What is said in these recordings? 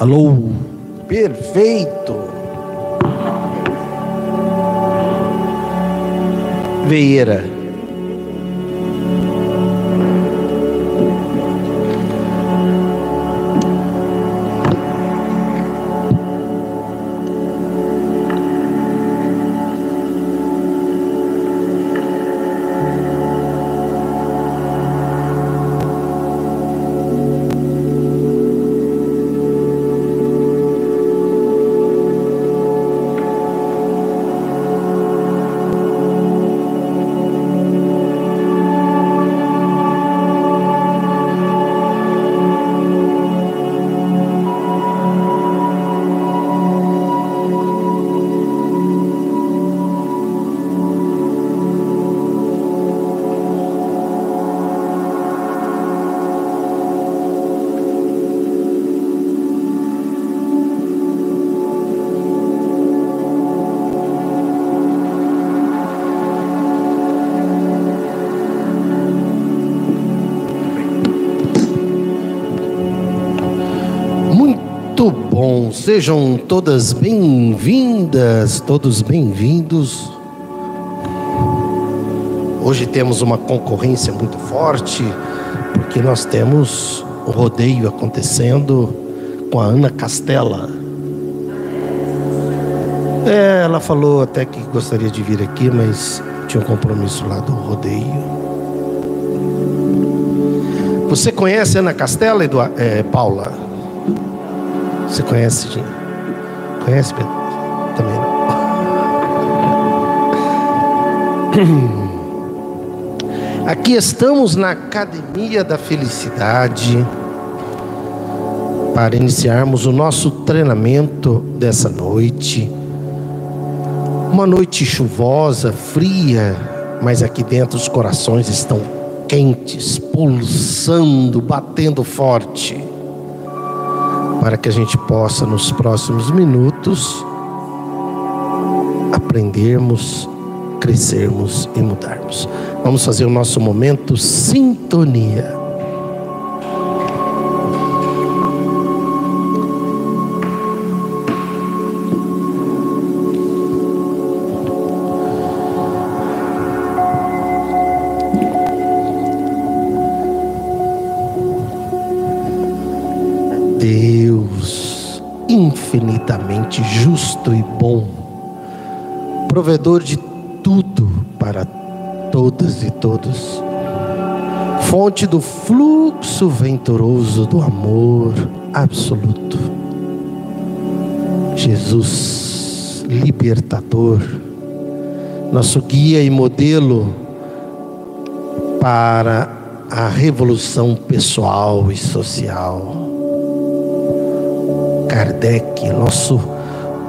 Alô, perfeito. Vieira. Sejam todas bem-vindas, todos bem-vindos. Hoje temos uma concorrência muito forte, porque nós temos o rodeio acontecendo com a Ana Castela. É, ela falou até que gostaria de vir aqui, mas tinha um compromisso lá do rodeio. Você conhece a Ana Castela, Eduardo, é, Paula? Você conhece, Jim? Conhece, Pedro? Também não. Aqui estamos na Academia da Felicidade para iniciarmos o nosso treinamento dessa noite. Uma noite chuvosa, fria, mas aqui dentro os corações estão quentes, pulsando, batendo forte para que a gente possa, nos próximos minutos, aprendermos, crescermos e mudarmos. Vamos fazer o nosso momento sintonia. Infinitamente justo e bom, provedor de tudo para todas e todos, fonte do fluxo venturoso do amor absoluto. Jesus, libertador, nosso guia e modelo para a revolução pessoal e social Kardec, nosso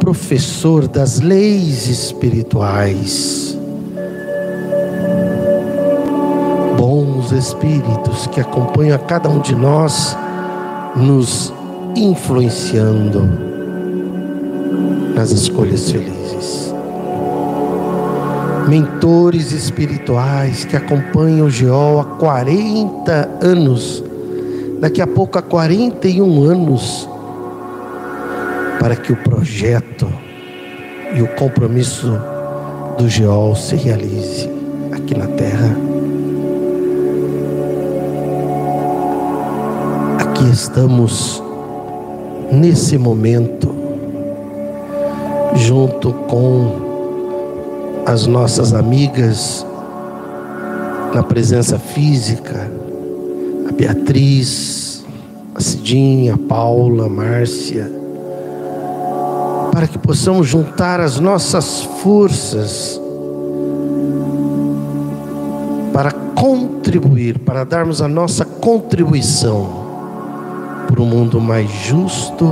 professor das leis espirituais. Bons espíritos que acompanham a cada um de nós, nos influenciando nas escolhas felizes. Mentores espirituais que acompanham o Geol há 40 anos, daqui a pouco há 41 anos, para que o projeto e o compromisso do Geol se realize aqui na terra. Aqui estamos nesse momento junto com as nossas amigas na presença física, a Beatriz, a Cidinha, a Paula, a Márcia, para que possamos juntar as nossas forças para contribuir, para darmos a nossa contribuição para um mundo mais justo,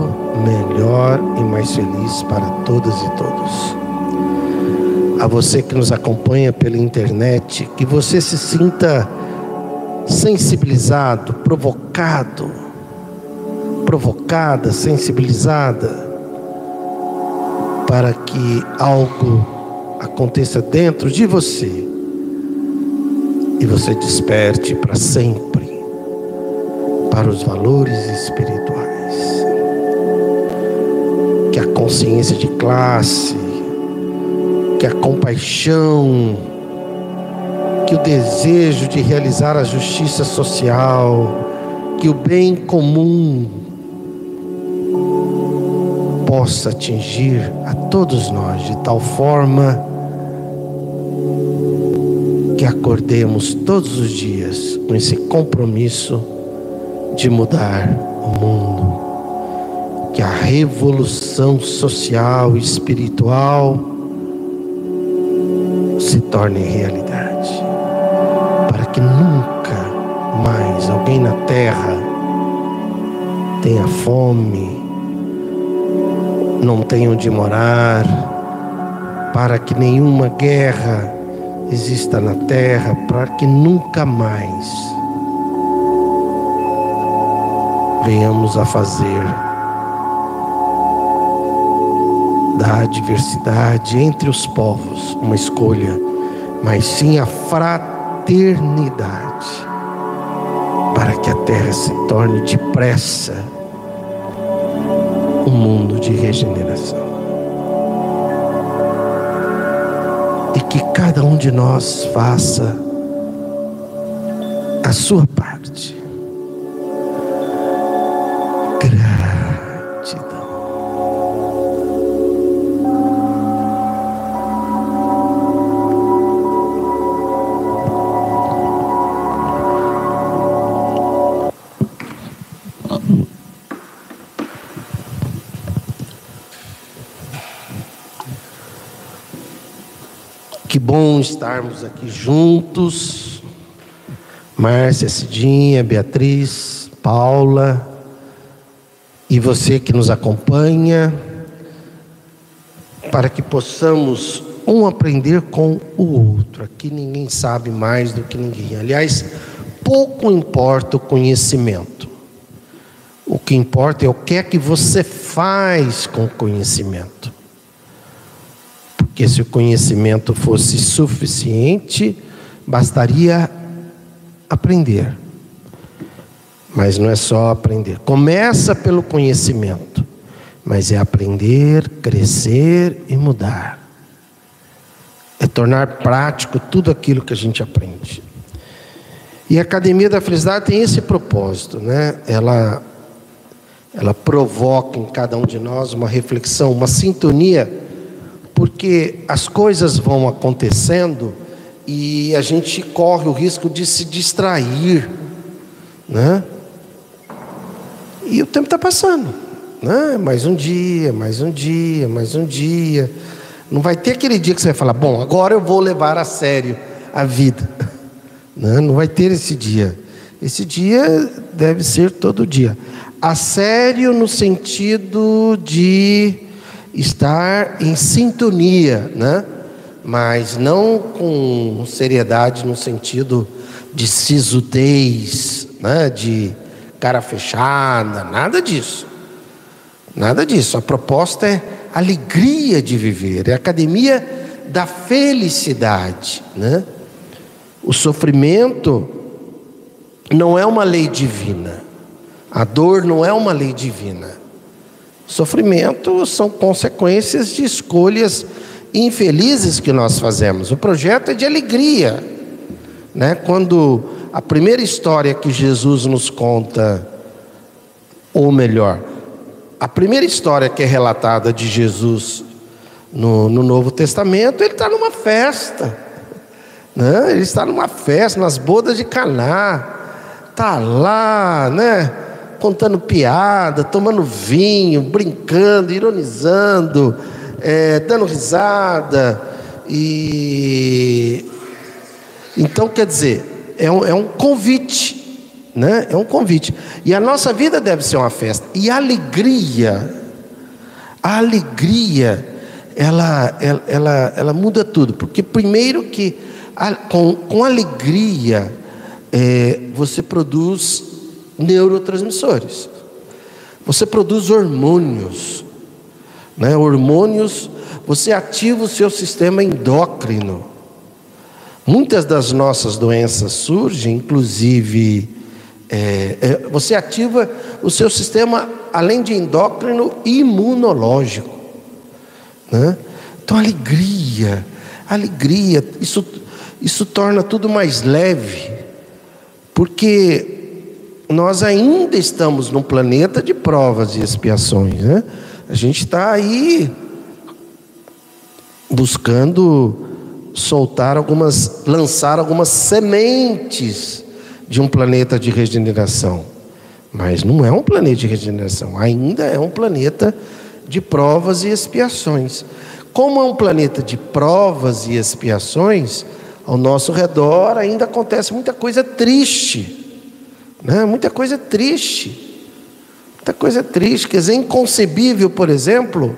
melhor e mais feliz para todas e todos. A você que nos acompanha pela internet, que você se sinta sensibilizado, provocado, provocada, sensibilizada para que algo aconteça dentro de você e você desperte para sempre para os valores espirituais. consciência de classe, que a compaixão, que o desejo de realizar a justiça social, que o bem comum possa atingir a todos nós de tal forma que acordemos todos os dias com esse compromisso de mudar o mundo, que a revolução social e espiritual se torne realidade, para que nunca mais alguém na terra tenha fome, não tenha onde morar, para que nenhuma guerra exista na terra para que nunca mais venhamos a fazer da adversidade entre os povos uma escolha, mas sim a fraternidade, para que a terra se torne depressa de regeneração. e que cada um de nós faça a sua parte. Estarmos aqui juntos. Márcia, Cidinha, Beatriz, Paula e você que nos acompanha, para que possamos um aprender com o outro. Aqui ninguém sabe mais do que ninguém. Aliás, pouco importa o conhecimento. O que importa é o que é que você faz com o conhecimento. Porque se o conhecimento fosse suficiente, bastaria aprender. Mas não é só aprender. Começa pelo conhecimento, mas é aprender, crescer e mudar. É tornar prático tudo aquilo que a gente aprende. E a Academia da Felicidade tem esse propósito, né? Ela ela provoca em cada um de nós uma reflexão, uma sintonia porque as coisas vão acontecendo e a gente corre o risco de se distrair, né? E o tempo está passando, né? Mais um dia, mais um dia, mais um dia. Não vai ter aquele dia que você vai falar, bom, agora eu vou levar a sério a vida. Né? Não vai ter esse dia. Esse dia deve ser todo dia. A sério no sentido de estar em sintonia, né? mas não com seriedade no sentido de sisudez, né? de cara fechada, nada disso. Nada disso. A proposta é alegria de viver, é a academia da felicidade. Né? O sofrimento não é uma lei divina, a dor não é uma lei divina. Sofrimento são consequências de escolhas infelizes que nós fazemos. O projeto é de alegria. Né? Quando a primeira história que Jesus nos conta, ou melhor, a primeira história que é relatada de Jesus no, no Novo Testamento, ele está numa festa. Né? Ele está numa festa, nas bodas de Caná. Está lá, né? Contando piada, tomando vinho, brincando, ironizando, é, dando risada. E então quer dizer, é um, é um convite, né? É um convite. E a nossa vida deve ser uma festa. E a alegria, a alegria, ela, ela, ela, ela muda tudo. Porque primeiro que a, com, com alegria é, você produz neurotransmissores. Você produz hormônios, né? Hormônios, você ativa o seu sistema endócrino. Muitas das nossas doenças surgem, inclusive, é, é, você ativa o seu sistema, além de endócrino, imunológico. Né? Então, alegria, alegria, isso, isso torna tudo mais leve, porque nós ainda estamos num planeta de provas e expiações, né? A gente está aí buscando soltar algumas, lançar algumas sementes de um planeta de regeneração. Mas não é um planeta de regeneração, ainda é um planeta de provas e expiações. Como é um planeta de provas e expiações, ao nosso redor ainda acontece muita coisa triste, né? muita coisa triste, muita coisa triste, quer dizer, inconcebível, por exemplo,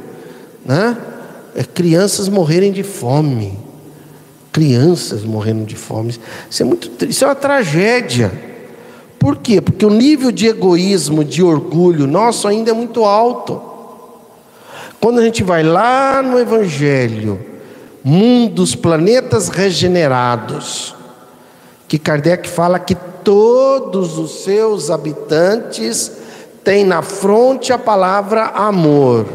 né? é crianças morrerem de fome, crianças morrendo de fome, isso é muito isso é uma tragédia, por quê? Porque o nível de egoísmo, de orgulho nosso ainda é muito alto, quando a gente vai lá no Evangelho, mundos, planetas regenerados, que Kardec fala que todos os seus habitantes têm na fronte a palavra amor.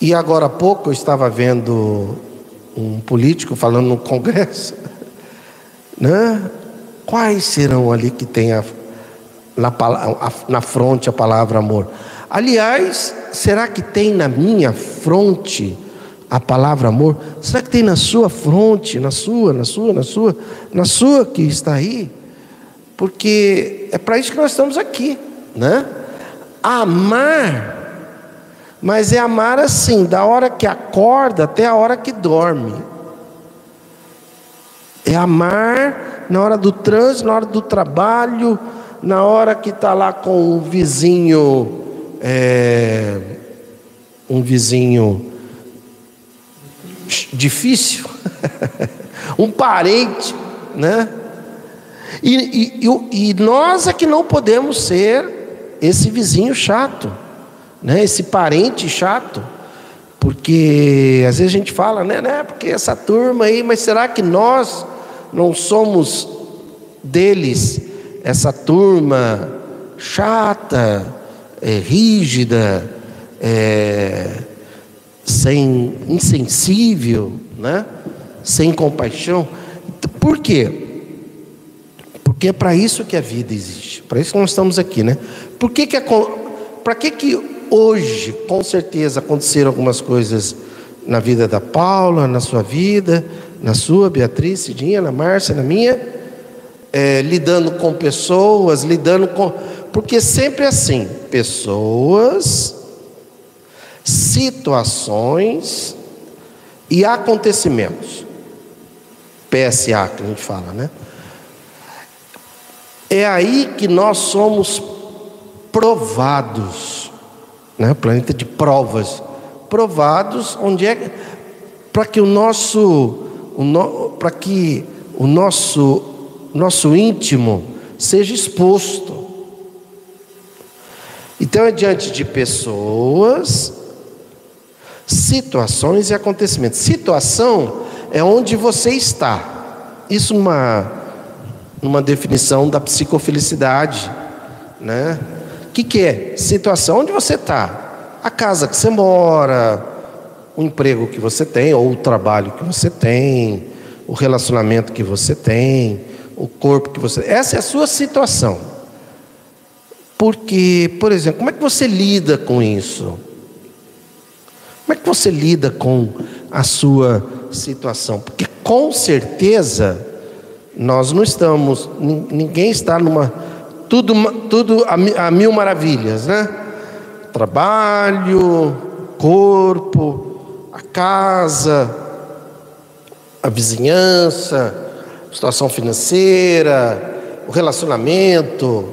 E agora há pouco eu estava vendo um político falando no Congresso, né? Quais serão ali que tem a, na, na fronte a palavra amor? Aliás, será que tem na minha fronte a palavra amor? Será que tem na sua fronte, na sua, na sua, na sua, na sua que está aí? Porque é para isso que nós estamos aqui, né? Amar, mas é amar assim, da hora que acorda até a hora que dorme. É amar na hora do trânsito, na hora do trabalho, na hora que está lá com o vizinho é, um vizinho difícil, um parente, né? E, e, e, nós é que não podemos ser esse vizinho chato, né? Esse parente chato, porque às vezes a gente fala, né, né? Porque essa turma aí, mas será que nós não somos deles essa turma chata? é, rígida, é, sem insensível, né? sem compaixão. Por quê? Porque é para isso que a vida existe. Para isso que nós estamos aqui, né? Por que que para que que hoje, com certeza, aconteceram algumas coisas na vida da Paula, na sua vida, na sua, Beatriz, Cidinha, na Márcia, na minha, é, lidando com pessoas, lidando com porque sempre é assim: pessoas, situações e acontecimentos. PSA que a gente fala, né? É aí que nós somos provados, né? Planeta de provas, provados onde é para que o nosso, no, para que o nosso nosso íntimo seja exposto. Então é diante de pessoas, situações e acontecimentos. Situação é onde você está. Isso uma uma definição da psicofelicidade, né? O que, que é? Situação onde você está. A casa que você mora, o emprego que você tem, ou o trabalho que você tem, o relacionamento que você tem, o corpo que você. Essa é a sua situação. Porque, por exemplo, como é que você lida com isso? Como é que você lida com a sua situação? Porque com certeza nós não estamos, ninguém está numa tudo, tudo a, a mil maravilhas, né? Trabalho, corpo, a casa, a vizinhança, situação financeira, o relacionamento,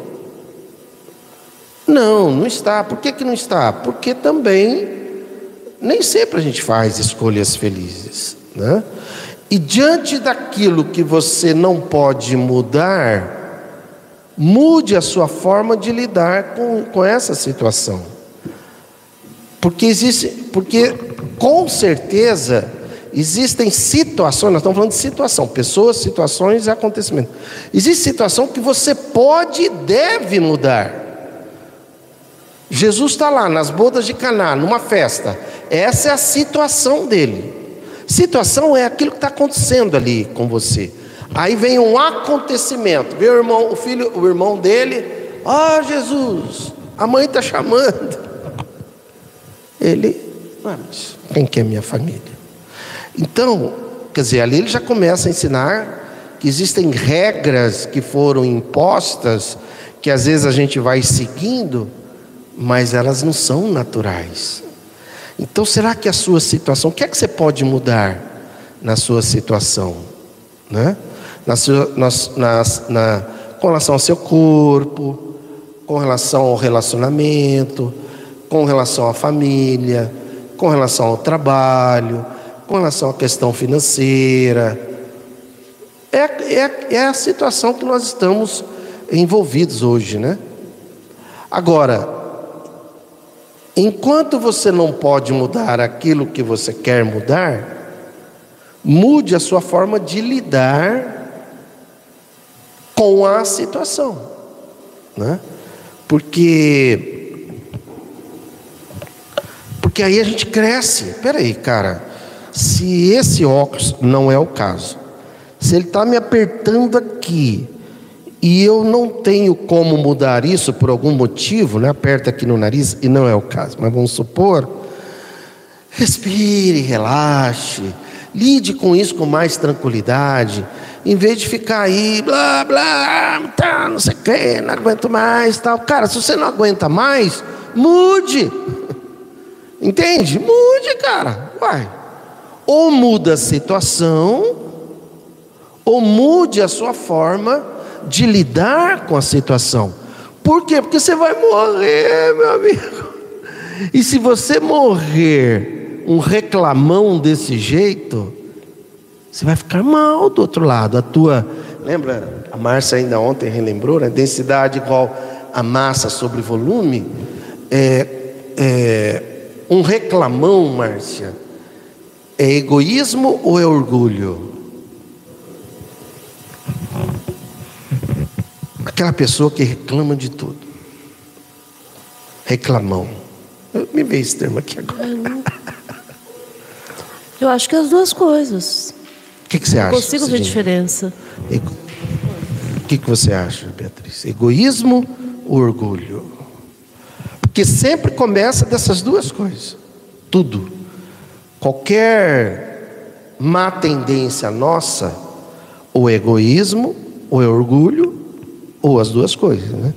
não, não está. Por que, que não está? Porque também nem sempre a gente faz escolhas felizes. Né? E diante daquilo que você não pode mudar, mude a sua forma de lidar com, com essa situação. Porque existe, porque com certeza existem situações, nós estamos falando de situação, pessoas, situações e acontecimentos. Existe situação que você pode e deve mudar. Jesus está lá nas bodas de Caná, numa festa. Essa é a situação dele. Situação é aquilo que está acontecendo ali com você. Aí vem um acontecimento. O irmão, o filho, o irmão dele. Ó oh, Jesus, a mãe está chamando. Ele, mas quem que é minha família? Então, quer dizer, ali ele já começa a ensinar que existem regras que foram impostas, que às vezes a gente vai seguindo, mas elas não são naturais. Então, será que a sua situação, o que é que você pode mudar na sua situação? Né? Na sua, na, na, na, com relação ao seu corpo, com relação ao relacionamento, com relação à família, com relação ao trabalho, com relação à questão financeira. É, é, é a situação que nós estamos envolvidos hoje, né? Agora, enquanto você não pode mudar aquilo que você quer mudar, mude a sua forma de lidar com a situação, né? Porque porque aí a gente cresce. Peraí, cara, se esse óculos não é o caso, se ele está me apertando aqui e eu não tenho como mudar isso por algum motivo, né? aperta aqui no nariz e não é o caso, mas vamos supor, respire, relaxe, lide com isso com mais tranquilidade, em vez de ficar aí, blá, blá, tá, não sei o que, não aguento mais, tal. Cara, se você não aguenta mais, mude. Entende? Mude, cara. Vai. Ou muda a situação, ou mude a sua forma de lidar com a situação. Por quê? Porque você vai morrer, meu amigo. E se você morrer um reclamão desse jeito, você vai ficar mal do outro lado. A tua, lembra? A Márcia ainda ontem relembrou, né? Densidade igual a massa sobre volume. É, é um reclamão, Márcia é egoísmo ou é orgulho? Aquela pessoa que reclama de tudo. Reclamão. Me veio esse termo aqui agora. Eu acho que é as duas coisas. O que, que você acha? Não consigo ver diferença. O que, que você acha, Beatriz? Egoísmo ou orgulho? Porque sempre começa dessas duas coisas. Tudo. Qualquer má tendência nossa, ou é egoísmo, ou é orgulho, ou as duas coisas, né?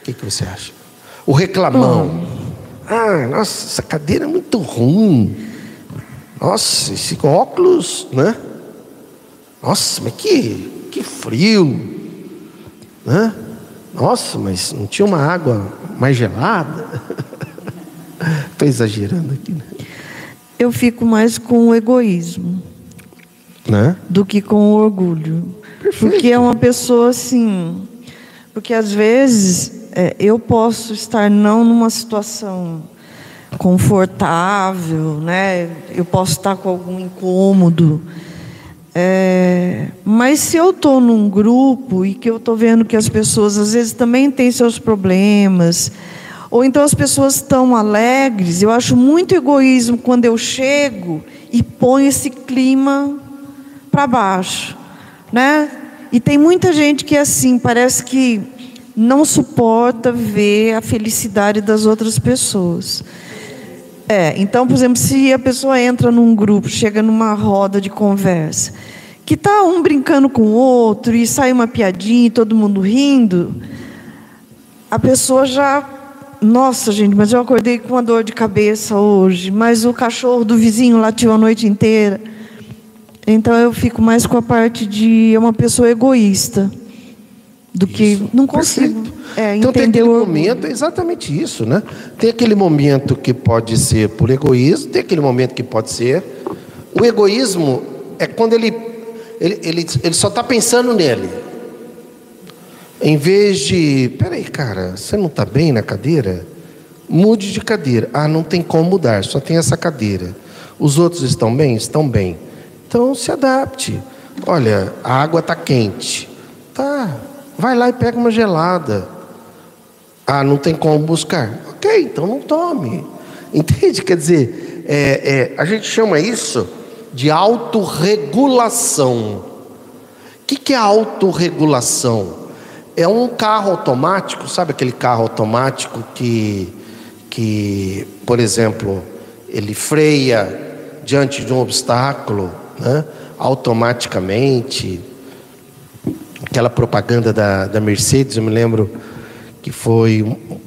O que, que você acha? O reclamão. Ah, nossa, essa cadeira é muito ruim. Nossa, esse óculos, né? Nossa, mas que, que frio. Né? Nossa, mas não tinha uma água mais gelada? Estou exagerando aqui, né? eu fico mais com o egoísmo né? do que com o orgulho. Perfeito. Porque é uma pessoa assim. Porque às vezes é, eu posso estar não numa situação confortável, né? Eu posso estar com algum incômodo. É, mas se eu estou num grupo e que eu estou vendo que as pessoas às vezes também têm seus problemas, ou então as pessoas estão alegres. Eu acho muito egoísmo quando eu chego e ponho esse clima para baixo, né? E tem muita gente que é assim, parece que não suporta ver a felicidade das outras pessoas. É, então, por exemplo, se a pessoa entra num grupo, chega numa roda de conversa, que tá um brincando com o outro e sai uma piadinha e todo mundo rindo, a pessoa já nossa, gente, mas eu acordei com uma dor de cabeça hoje, mas o cachorro do vizinho latiu a noite inteira. Então eu fico mais com a parte de uma pessoa egoísta do isso. que não consigo é, então tem aquele o... momento é exatamente isso, né? Tem aquele momento que pode ser por egoísmo, tem aquele momento que pode ser o egoísmo é quando ele ele, ele, ele só está pensando nele. Em vez de, peraí, cara, você não está bem na cadeira? Mude de cadeira. Ah, não tem como mudar, só tem essa cadeira. Os outros estão bem? Estão bem. Então se adapte. Olha, a água está quente. Tá, vai lá e pega uma gelada. Ah, não tem como buscar. Ok, então não tome. Entende? Quer dizer, é, é, a gente chama isso de autorregulação. O que, que é autorregulação? É um carro automático, sabe aquele carro automático que, que por exemplo, ele freia diante de um obstáculo, né? automaticamente. Aquela propaganda da, da Mercedes, eu me lembro que foi um,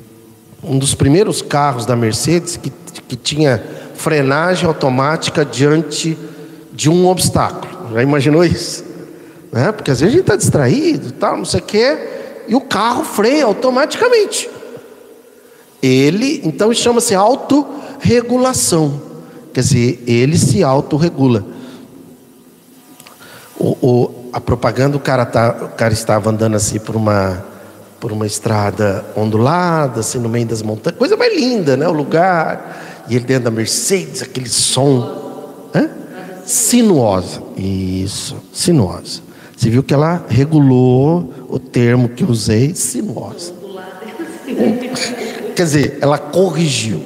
um dos primeiros carros da Mercedes que, que tinha frenagem automática diante de um obstáculo. Já imaginou isso? Né? Porque às vezes a gente está distraído, tal, não sei o quê, e o carro freia automaticamente. Ele, então, chama-se autorregulação. Quer dizer, ele se autorregula. O, o, a propaganda, o cara, tá, o cara estava andando assim por uma, por uma estrada ondulada, assim no meio das montanhas, coisa mais linda, né? O lugar. E ele dentro da Mercedes, aquele som. Hã? Sinuosa. Isso, sinuosa. Você viu que ela regulou o termo que usei, sinuosa. Quer dizer, ela corrigiu.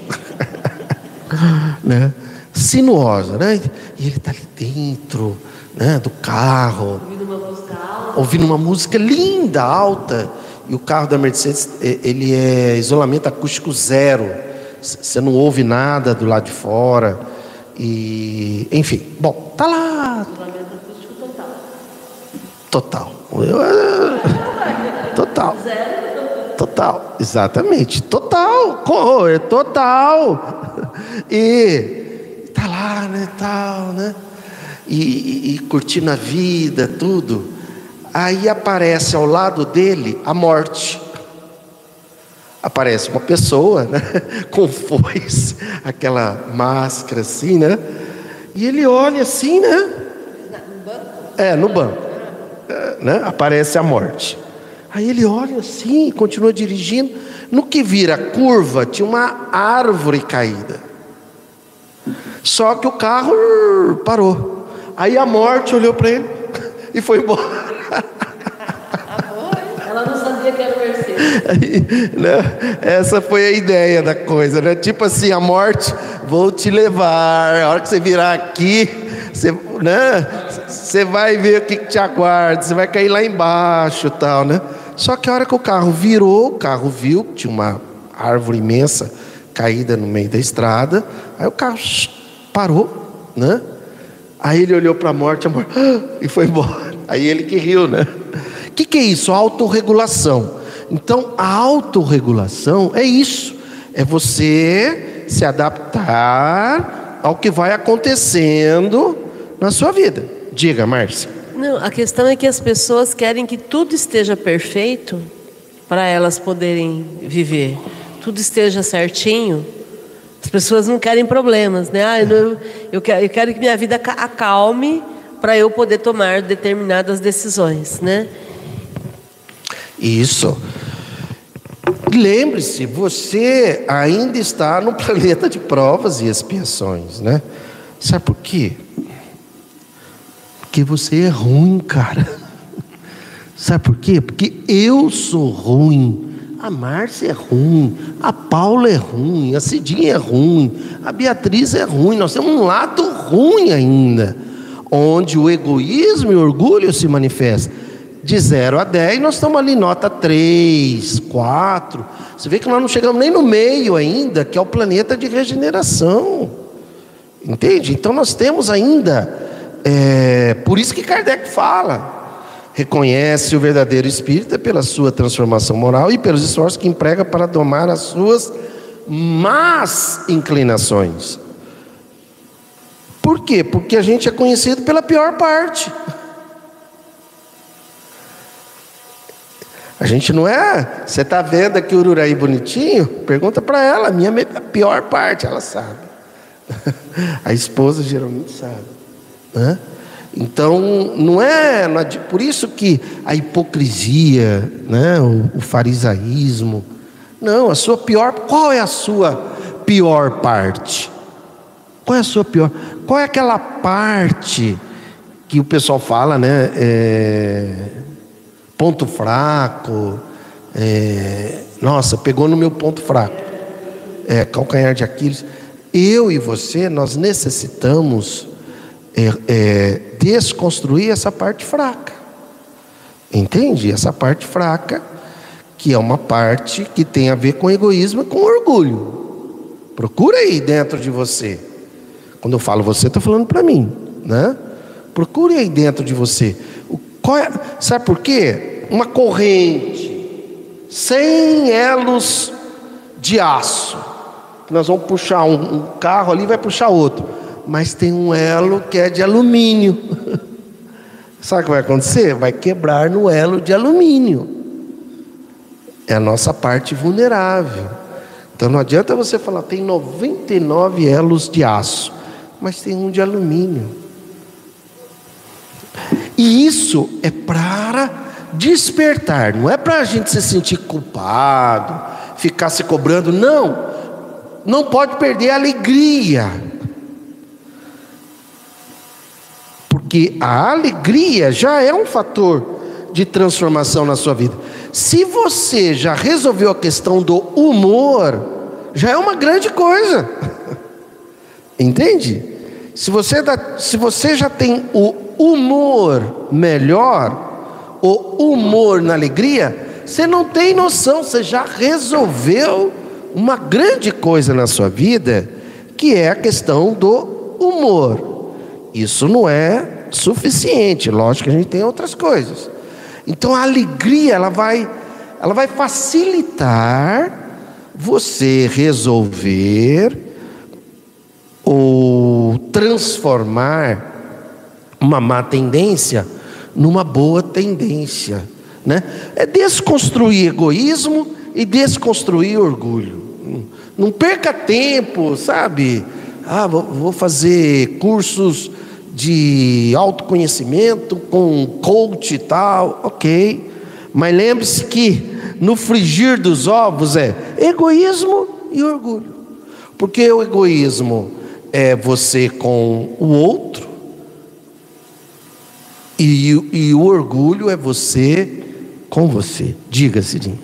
né? sinuosa, né? E ele está ali dentro, né, do carro, ouvindo uma música alta, ouvindo uma música linda, alta. E o carro da Mercedes, ele é isolamento acústico zero. Você não ouve nada do lado de fora. E, enfim, bom, tá lá. Isolamento acústico total. Total. Total. Total, exatamente. Total. É total. E tá lá, né, tal, né? E, e, curtindo a vida, tudo. Aí aparece ao lado dele a morte. Aparece uma pessoa, né, com foice, aquela máscara assim, né? E ele olha assim, né? É, no banco. É, né? Aparece a morte. Aí ele olha assim, continua dirigindo. No que vira curva, tinha uma árvore caída. Só que o carro parou. Aí a morte olhou para ele e foi embora. Ela não sabia que era o Mercedes. Né? Essa foi a ideia da coisa, né? Tipo assim, a morte, vou te levar. A hora que você virar aqui, você, né? Você vai ver o que, que te aguarda. Você vai cair lá embaixo, tal, né? Só que a hora que o carro virou, o carro viu que tinha uma árvore imensa caída no meio da estrada. Aí o carro parou, né? Aí ele olhou para a morte, a morte e foi embora. Aí ele que riu, né? O que, que é isso? Autorregulação. Então, a autorregulação é isso: é você se adaptar ao que vai acontecendo na sua vida. Diga, Márcia. Não, a questão é que as pessoas querem que tudo esteja perfeito para elas poderem viver tudo esteja certinho, as pessoas não querem problemas, né? Ah, eu, eu, quero, eu quero que minha vida acalme para eu poder tomar determinadas decisões, né? Isso. Lembre-se, você ainda está no planeta de provas e expiações, né? Sabe por quê? Porque você é ruim, cara. Sabe por quê? Porque eu sou ruim. A Márcia é ruim, a Paula é ruim, a Cidinha é ruim, a Beatriz é ruim. Nós temos um lado ruim ainda, onde o egoísmo e o orgulho se manifestam. De 0 a 10, nós estamos ali nota 3, 4. Você vê que nós não chegamos nem no meio ainda, que é o planeta de regeneração. Entende? Então nós temos ainda, é, por isso que Kardec fala, reconhece o verdadeiro espírita pela sua transformação moral e pelos esforços que emprega para domar as suas más inclinações. Por quê? Porque a gente é conhecido pela pior parte. A gente não é. Você está vendo aqui o Ururaí bonitinho? Pergunta para ela, a minha a pior parte, ela sabe. A esposa geralmente sabe. Né? Então, não é, não é, por isso que a hipocrisia, né, o, o farisaísmo, não, a sua pior, qual é a sua pior parte? Qual é a sua pior? Qual é aquela parte que o pessoal fala, né? É, ponto fraco. É, nossa, pegou no meu ponto fraco. é, calcanhar de Aquiles. Eu e você, nós necessitamos é, é, desconstruir essa parte fraca. Entende? Essa parte fraca, que é uma parte que tem a ver com egoísmo e com orgulho. Procura aí dentro de você. Quando eu falo você, estou falando para mim, né? Procure aí dentro de você. É, sabe por quê? Uma corrente sem elos de aço. Nós vamos puxar um, um carro ali, vai puxar outro. Mas tem um elo que é de alumínio. Sabe o que vai acontecer? Vai quebrar no elo de alumínio. É a nossa parte vulnerável. Então não adianta você falar, tem 99 elos de aço mas tem um de alumínio. E isso é para despertar, não é para a gente se sentir culpado, ficar se cobrando, não. Não pode perder a alegria. Porque a alegria já é um fator de transformação na sua vida. Se você já resolveu a questão do humor, já é uma grande coisa. Entende? Se você, dá, se você já tem o humor melhor, o humor na alegria, você não tem noção, você já resolveu uma grande coisa na sua vida, que é a questão do humor. Isso não é suficiente, lógico que a gente tem outras coisas. Então a alegria, ela vai, ela vai facilitar você resolver ou transformar uma má tendência numa boa tendência, né? É desconstruir egoísmo e desconstruir orgulho. Não perca tempo, sabe? Ah, vou fazer cursos de autoconhecimento com coach e tal, ok. Mas lembre-se que no frigir dos ovos é egoísmo e orgulho. Porque o egoísmo é você com o outro, e, e o orgulho é você com você. Diga, Cidinha.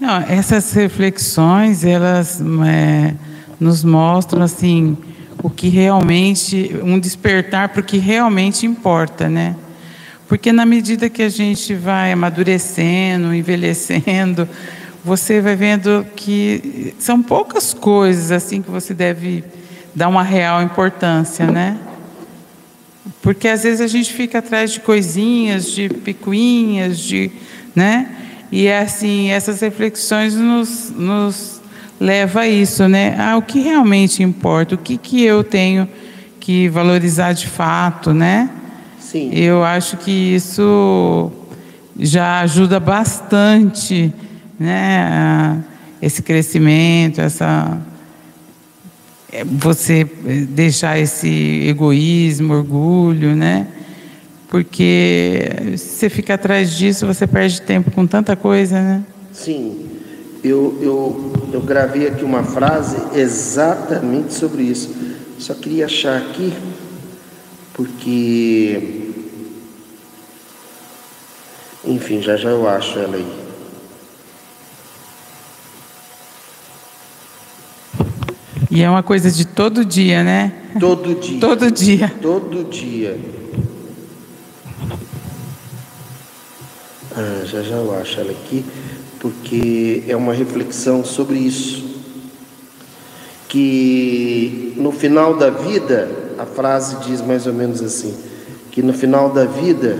Não, essas reflexões, elas é, nos mostram assim o que realmente, um despertar para o que realmente importa, né? Porque na medida que a gente vai amadurecendo, envelhecendo, você vai vendo que são poucas coisas assim que você deve dar uma real importância, né? Porque às vezes a gente fica atrás de coisinhas, de picuinhas, de, né? E assim, essas reflexões nos, nos leva a isso, né? Ah, o que realmente importa? O que, que eu tenho que valorizar de fato, né? Sim. Eu acho que isso já ajuda bastante, né? Esse crescimento, essa é, você deixar esse egoísmo, orgulho, né? Porque se você fica atrás disso, você perde tempo com tanta coisa, né? Sim. Eu, eu, eu gravei aqui uma frase exatamente sobre isso. Só queria achar aqui, porque. Enfim, já já eu acho ela aí. E é uma coisa de todo dia, né? Todo dia. todo dia. Todo dia. Ah, já já eu acho ela aqui, porque é uma reflexão sobre isso. Que no final da vida, a frase diz mais ou menos assim: que no final da vida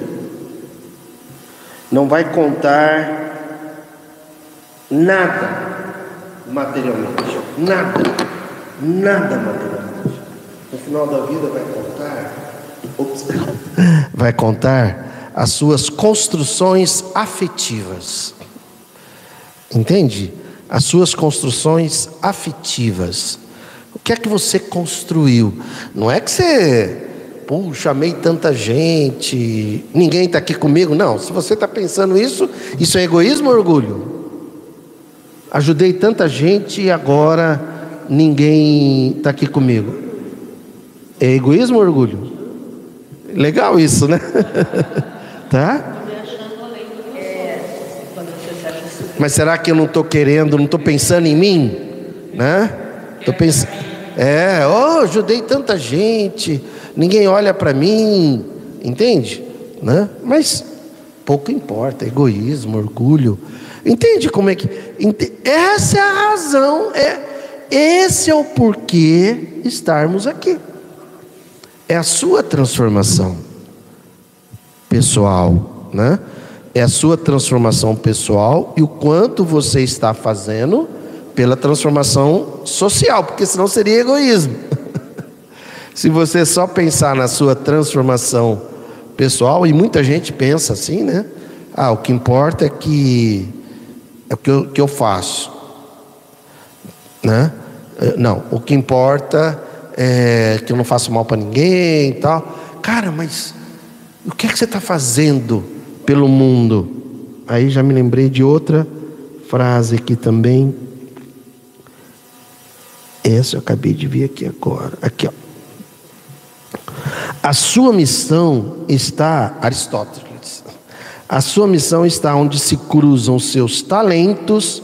não vai contar nada materialmente, nada nada materialmente. No final da vida vai contar, ops, vai contar as suas construções afetivas. Entende? As suas construções afetivas. O que é que você construiu? Não é que você, puxa, chamei tanta gente, ninguém está aqui comigo. Não, se você está pensando isso, isso é egoísmo ou orgulho? Ajudei tanta gente e agora ninguém está aqui comigo. É egoísmo ou orgulho? Legal isso, né? tá? Mas será que eu não estou querendo, não estou pensando em mim? né? Tô pensando, é, oh, ajudei tanta gente, ninguém olha para mim, entende? Né? Mas pouco importa, egoísmo, orgulho. Entende como é que? Essa é a razão, é esse é o porquê estarmos aqui. É a sua transformação pessoal, né? É a sua transformação pessoal e o quanto você está fazendo pela transformação social, porque senão seria egoísmo. Se você só pensar na sua transformação pessoal, e muita gente pensa assim, né? Ah, o que importa é que é o que eu, que eu faço, né? Eh, não, o que importa é que eu não faço mal para ninguém e tal. Cara, mas o que é que você está fazendo pelo mundo? Aí já me lembrei de outra frase aqui também. Essa eu acabei de ver aqui agora. Aqui, ó. A sua missão está, Aristóteles, a sua missão está onde se cruzam seus talentos.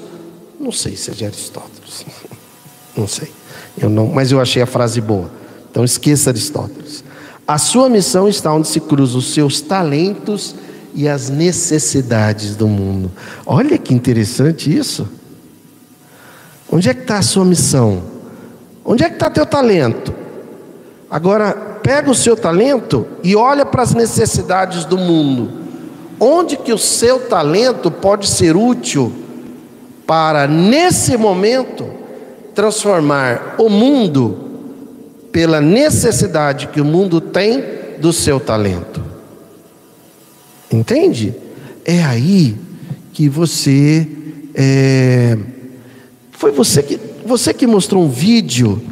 Não sei se é de Aristóteles, não sei, eu não, mas eu achei a frase boa. Então esqueça Aristóteles. A sua missão está onde se cruzam os seus talentos e as necessidades do mundo. Olha que interessante isso. Onde é que está a sua missão? Onde é que está teu talento? Agora, pega o seu talento e olha para as necessidades do mundo. Onde que o seu talento pode ser útil para, nesse momento, transformar o mundo pela necessidade que o mundo tem do seu talento? Entende? É aí que você. É... Foi você que, você que mostrou um vídeo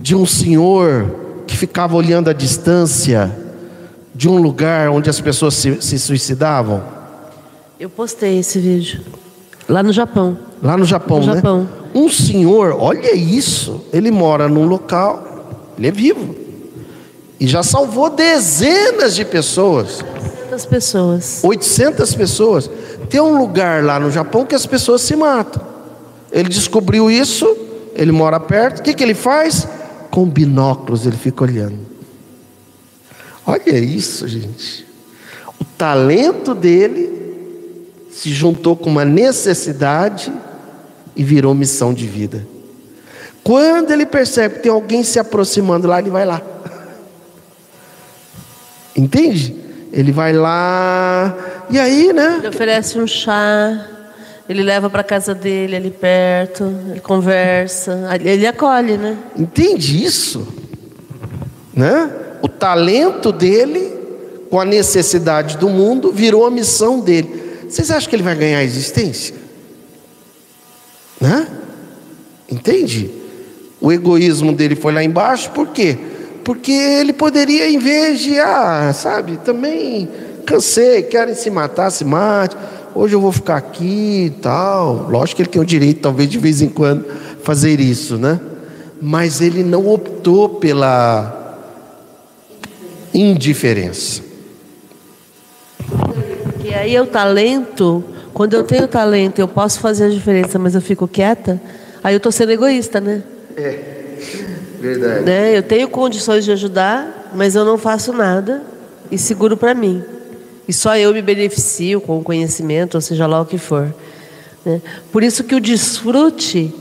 de um senhor que ficava olhando a distância de um lugar onde as pessoas se, se suicidavam? Eu postei esse vídeo. Lá no Japão. Lá no Japão, no né? Japão. Um senhor, olha isso, ele mora num local, ele é vivo. E já salvou dezenas de pessoas. 800 pessoas. 800 pessoas. Tem um lugar lá no Japão que as pessoas se matam. Ele descobriu isso, ele mora perto. O que, que ele faz? Com binóculos ele fica olhando. Olha isso, gente. O talento dele se juntou com uma necessidade e virou missão de vida. Quando ele percebe que tem alguém se aproximando lá, ele vai lá. Entende? Ele vai lá, e aí, né? Ele oferece um chá, ele leva para casa dele ali perto, ele conversa, ele acolhe, né? Entende isso? Né? O talento dele com a necessidade do mundo virou a missão dele. Vocês acham que ele vai ganhar a existência? Né? Entende? O egoísmo dele foi lá embaixo, por quê? Porque ele poderia, em vez de, ah, sabe, também cansei, querem se matar, se mate. Hoje eu vou ficar aqui e tal. Lógico que ele tem o direito, talvez de vez em quando, fazer isso, né? Mas ele não optou pela indiferença. Porque aí é o talento, quando eu tenho talento, eu posso fazer a diferença, mas eu fico quieta, aí eu estou sendo egoísta, né? É, verdade. Né? Eu tenho condições de ajudar, mas eu não faço nada e seguro para mim. E só eu me beneficio com o conhecimento, ou seja lá o que for. Né? Por isso que o desfrute,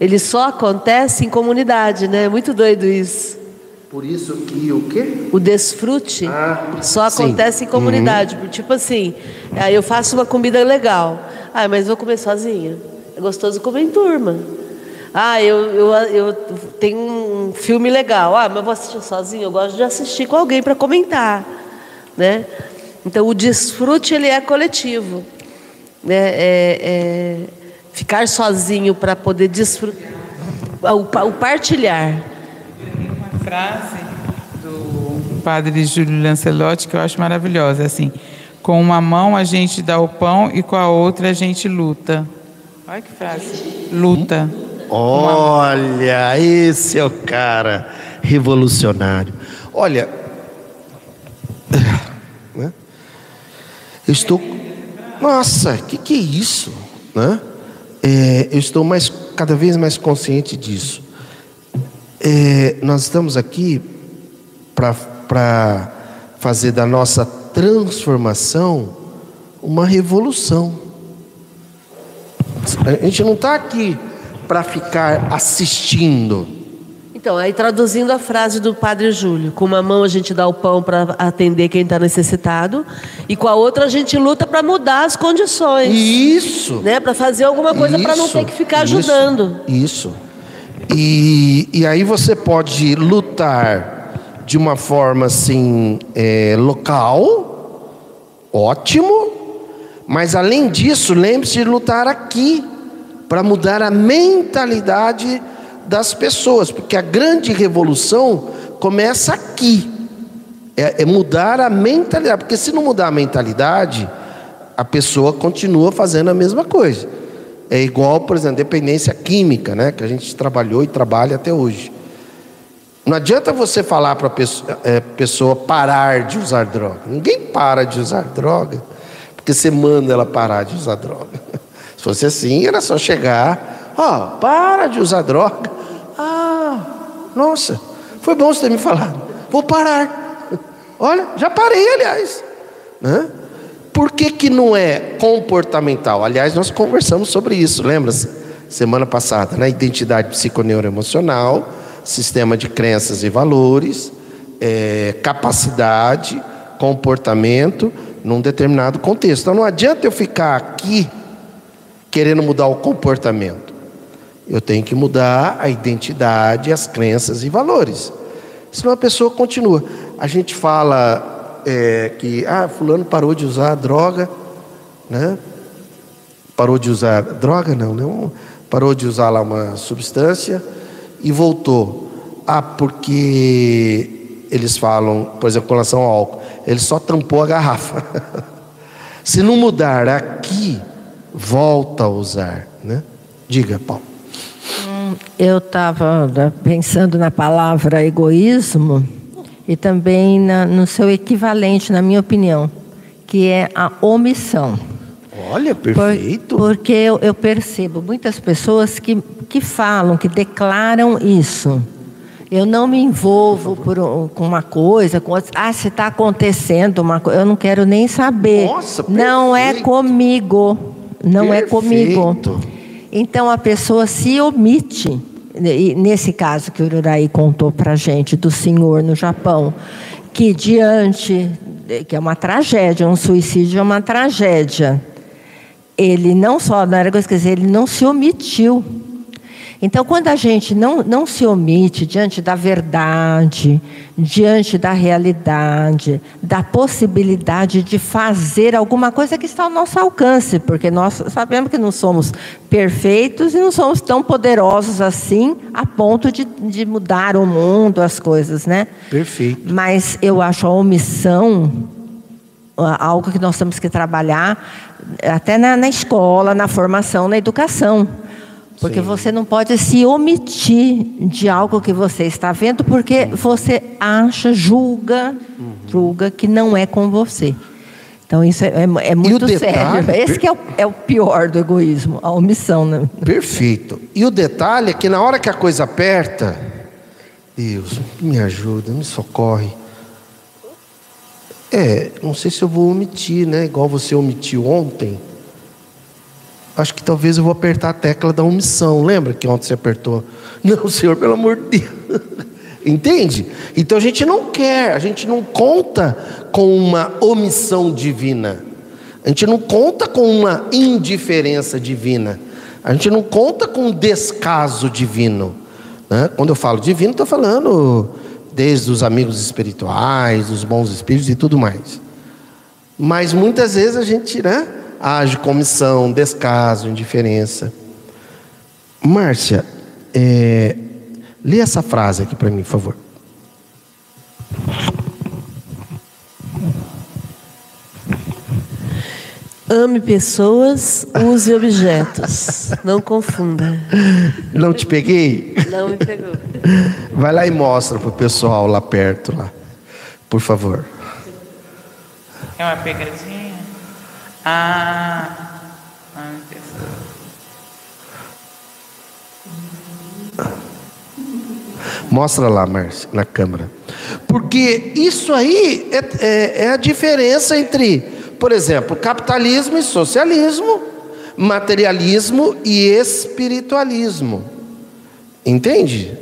ele só acontece em comunidade, né? É muito doido isso. Por isso que o quê? O desfrute Ah, só sim. acontece em comunidade. Tipo assim, eu faço uma comida legal. Ah, mas vou comer sozinha. É gostoso comer em turma. Ah, eu, eu, eu tenho um filme legal. Ah, mas eu vou assistir sozinho. Eu gosto de assistir com alguém para comentar, né? Então o desfrute ele é coletivo, né? É, é ficar sozinho para poder desfrutar, o, o partilhar. Uma frase do padre Júlio Lancelotti que eu acho maravilhosa, assim, com uma mão a gente dá o pão e com a outra a gente luta. Olha que frase. Luta. Olha, esse é o cara revolucionário. Olha, né? eu estou. Nossa, que que é isso, né? É, eu estou mais cada vez mais consciente disso. É, nós estamos aqui para fazer da nossa transformação uma revolução. A gente não está aqui para ficar assistindo. Então, aí traduzindo a frase do Padre Júlio, com uma mão a gente dá o pão para atender quem está necessitado, e com a outra a gente luta para mudar as condições. Isso. Né? Para fazer alguma coisa para não ter que ficar isso, ajudando. Isso. E, e aí você pode lutar de uma forma assim é, local, ótimo, mas além disso, lembre-se de lutar aqui para mudar a mentalidade das pessoas, porque a grande revolução começa aqui. É, é, mudar a mentalidade, porque se não mudar a mentalidade, a pessoa continua fazendo a mesma coisa. É igual, por exemplo, dependência química, né, que a gente trabalhou e trabalha até hoje. Não adianta você falar para a pessoa, é, pessoa parar de usar droga. Ninguém para de usar droga, porque você manda ela parar de usar droga. Se fosse assim, era só chegar, ó, oh, para de usar droga. Ah, nossa, foi bom você ter me falado. Vou parar. Olha, já parei, aliás. Né? Por que, que não é comportamental? Aliás, nós conversamos sobre isso, lembra-se? Semana passada, né? Identidade psiconeuroemocional, sistema de crenças e valores, é, capacidade, comportamento num determinado contexto. Então não adianta eu ficar aqui querendo mudar o comportamento. Eu tenho que mudar a identidade, as crenças e valores. Senão a pessoa continua. A gente fala é, que ah, fulano parou de usar droga, né? Parou de usar droga, não, não. Parou de usar lá uma substância e voltou. Ah, porque eles falam, por exemplo, com relação ao álcool, ele só tampou a garrafa. Se não mudar aqui, volta a usar. Né? Diga, Paulo. Hum, eu estava né, pensando na palavra egoísmo e também na, no seu equivalente, na minha opinião, que é a omissão. Olha, perfeito. Por, porque eu, eu, percebo muitas pessoas que, que falam, que declaram isso. Eu não me envolvo por, com uma coisa, com outra. Ah, se está acontecendo uma coisa, eu não quero nem saber. Nossa, não é comigo não Perfeito. é comigo. Então a pessoa se omite. E nesse caso que o Uraí contou para a gente do senhor no Japão, que diante, que é uma tragédia, um suicídio é uma tragédia. Ele não só, não era coisa, quer dizer, ele não se omitiu então, quando a gente não, não se omite diante da verdade, diante da realidade, da possibilidade de fazer alguma coisa que está ao nosso alcance, porque nós sabemos que não somos perfeitos e não somos tão poderosos assim a ponto de, de mudar o mundo, as coisas, né? Perfeito. Mas eu acho a omissão algo que nós temos que trabalhar até na, na escola, na formação, na educação. Porque Sim. você não pode se omitir de algo que você está vendo, porque você acha, julga, uhum. julga que não é com você. Então isso é, é, é muito detalhe, sério. Esse é o, é o pior do egoísmo, a omissão. Né? Perfeito. E o detalhe é que na hora que a coisa aperta, Deus, me ajuda, me socorre. É, não sei se eu vou omitir, né? Igual você omitiu ontem acho que talvez eu vou apertar a tecla da omissão. Lembra que ontem você apertou? Não, Senhor, pelo amor de Deus. Entende? Então a gente não quer, a gente não conta com uma omissão divina. A gente não conta com uma indiferença divina. A gente não conta com um descaso divino. Né? Quando eu falo divino, estou falando desde os amigos espirituais, os bons espíritos e tudo mais. Mas muitas vezes a gente, né? Age comissão, descaso, indiferença. Márcia, é, lê essa frase aqui para mim, por favor. Ame pessoas, use objetos. Não confunda. Não te peguei? Não me pegou. Vai lá e mostra para o pessoal lá perto, lá. Por favor. É uma pegadinha? Ah, ah Mostra lá, Márcia, na câmera. Porque isso aí é, é, é a diferença entre, por exemplo, capitalismo e socialismo, materialismo e espiritualismo. Entende?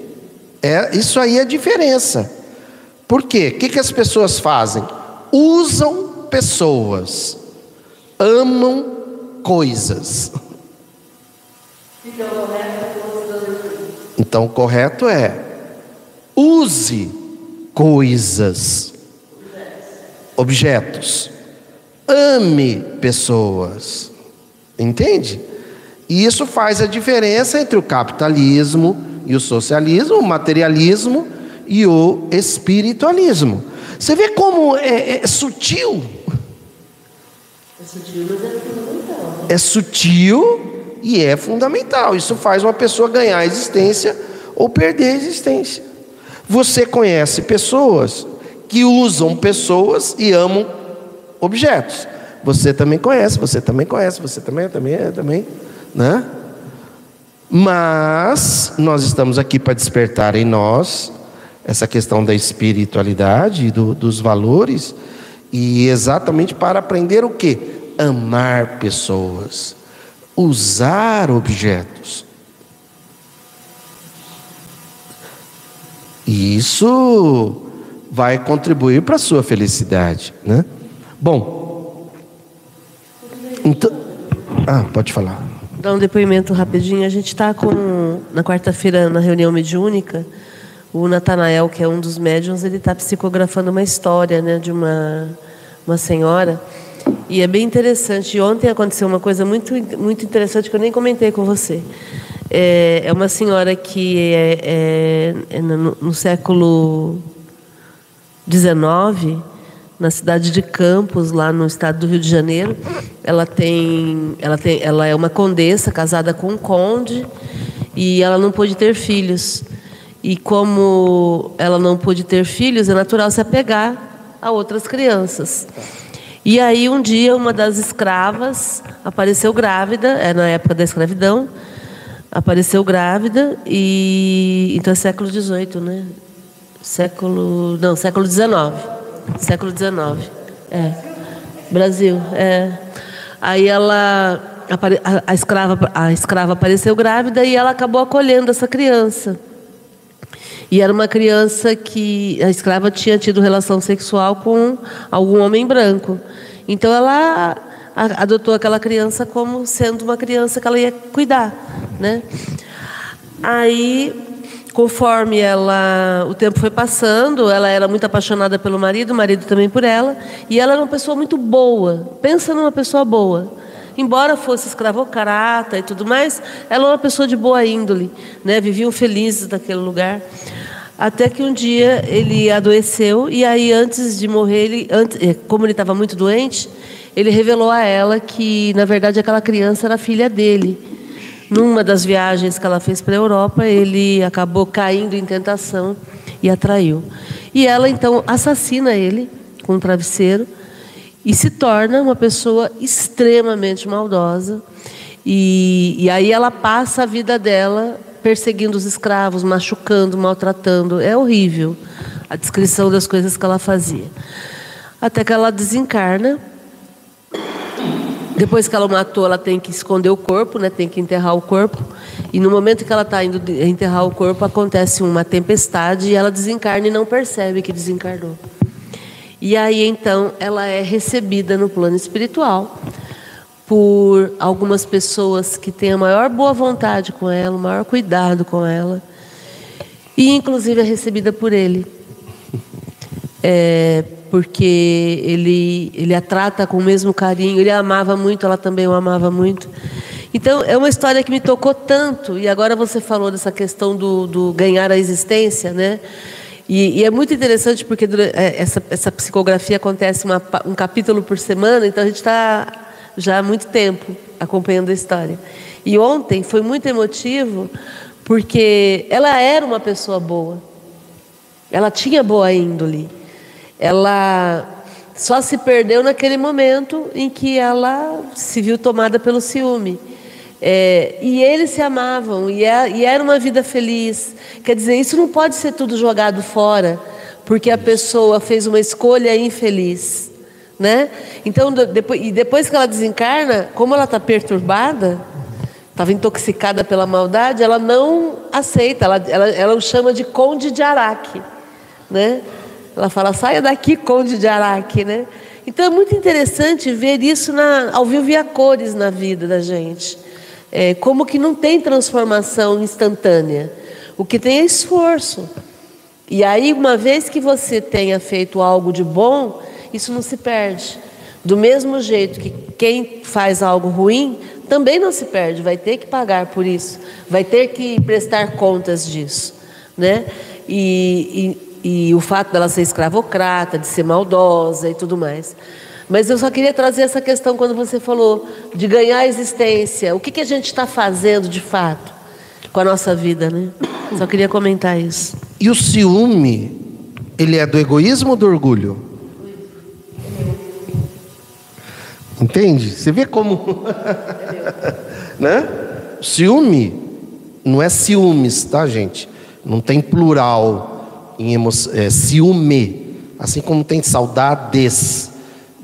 É, isso aí é a diferença. Por quê? O que, que as pessoas fazem? Usam pessoas, amam coisas. Então, o correto é use coisas, objetos, ame pessoas, entende? E isso faz a diferença entre o capitalismo e o socialismo, o materialismo e o espiritualismo. Você vê como é, é sutil. Sutil, mas é fundamental. É sutil e é fundamental. Isso faz uma pessoa ganhar a existência ou perder a existência. Você conhece pessoas que usam pessoas e amam objetos. Você também conhece, você também conhece, você também, também, também, né? Mas nós estamos aqui para despertar em nós essa questão da espiritualidade, do, dos valores, e exatamente para aprender o que? Amar pessoas, usar objetos. E isso vai contribuir para a sua felicidade, né? Bom, então, ah, pode falar. Dar um depoimento rapidinho. A gente está com na quarta-feira na reunião mediúnica. O Natanael, que é um dos médiums, ele está psicografando uma história, né, de uma uma senhora. E é bem interessante. Ontem aconteceu uma coisa muito muito interessante que eu nem comentei com você. É, é uma senhora que é, é, é no, no, século XIX, na cidade de Campos, lá no estado do Rio de Janeiro. Ela tem, ela tem, ela é uma condessa casada com um conde e ela não pôde ter filhos. E como ela não pôde ter filhos, é natural se apegar a outras crianças. E aí um dia uma das escravas apareceu grávida, é na época da escravidão, apareceu grávida e então é século XVIII, né? Século não, século XIX, século XIX, é Brasil, é. Aí ela a, a escrava a escrava apareceu grávida e ela acabou acolhendo essa criança. E era uma criança que a escrava tinha tido relação sexual com algum homem branco. Então ela adotou aquela criança como sendo uma criança que ela ia cuidar, né? Aí, conforme ela, o tempo foi passando, ela era muito apaixonada pelo marido, o marido também por ela, e ela era uma pessoa muito boa. Pensa numa pessoa boa. Embora fosse escravocrata e tudo mais, ela era uma pessoa de boa índole, né? Viviam felizes naquele lugar. Até que um dia ele adoeceu e aí antes de morrer, ele, antes, eh, como ele estava muito doente, ele revelou a ela que, na verdade, aquela criança era filha dele. Numa das viagens que ela fez para a Europa, ele acabou caindo em tentação e atraiu. E ela então assassina ele com um travesseiro e se torna uma pessoa extremamente maldosa. E, e aí ela passa a vida dela perseguindo os escravos, machucando, maltratando. É horrível a descrição das coisas que ela fazia. Até que ela desencarna depois que ela matou, ela tem que esconder o corpo, né? tem que enterrar o corpo. E no momento que ela está indo enterrar o corpo, acontece uma tempestade e ela desencarna e não percebe que desencarnou. E aí então ela é recebida no plano espiritual por algumas pessoas que têm a maior boa vontade com ela, o maior cuidado com ela. E inclusive é recebida por ele. É, porque ele, ele a trata com o mesmo carinho, ele a amava muito, ela também o amava muito. Então, é uma história que me tocou tanto, e agora você falou dessa questão do, do ganhar a existência, né? E, e, é muito interessante porque é, essa, essa psicografia acontece uma, um capítulo por semana, então a gente está já há muito tempo acompanhando a história. E ontem foi muito emotivo porque ela era uma pessoa boa, ela tinha boa índole ela só se perdeu naquele momento em que ela se viu tomada pelo ciúme. É, e eles se amavam, e, é, e era uma vida feliz. Quer dizer, isso não pode ser tudo jogado fora, porque a pessoa fez uma escolha infeliz. Né? Então, depois, e depois que ela desencarna, como ela está perturbada, estava intoxicada pela maldade, ela não aceita, ela, ela, ela o chama de Conde de Araque. Né? Ela fala, saia daqui, Conde de Araque. Né? Então é muito interessante ver isso na, ao vivo e a cores na vida da gente. É, como que não tem transformação instantânea. O que tem é esforço. E aí, uma vez que você tenha feito algo de bom, isso não se perde. Do mesmo jeito que quem faz algo ruim também não se perde, vai ter que pagar por isso, vai ter que prestar contas disso, né? E, e, e o fato dela ser escravocrata, de ser maldosa e tudo mais. Mas eu só queria trazer essa questão quando você falou de ganhar a existência. O que, que a gente está fazendo de fato com a nossa vida, né? Só queria comentar isso. E o ciúme, ele é do egoísmo ou do orgulho? Entende? Você vê como. né? Ciúme não é ciúmes, tá, gente? Não tem plural em emo... é, ciúme. Assim como tem saudades,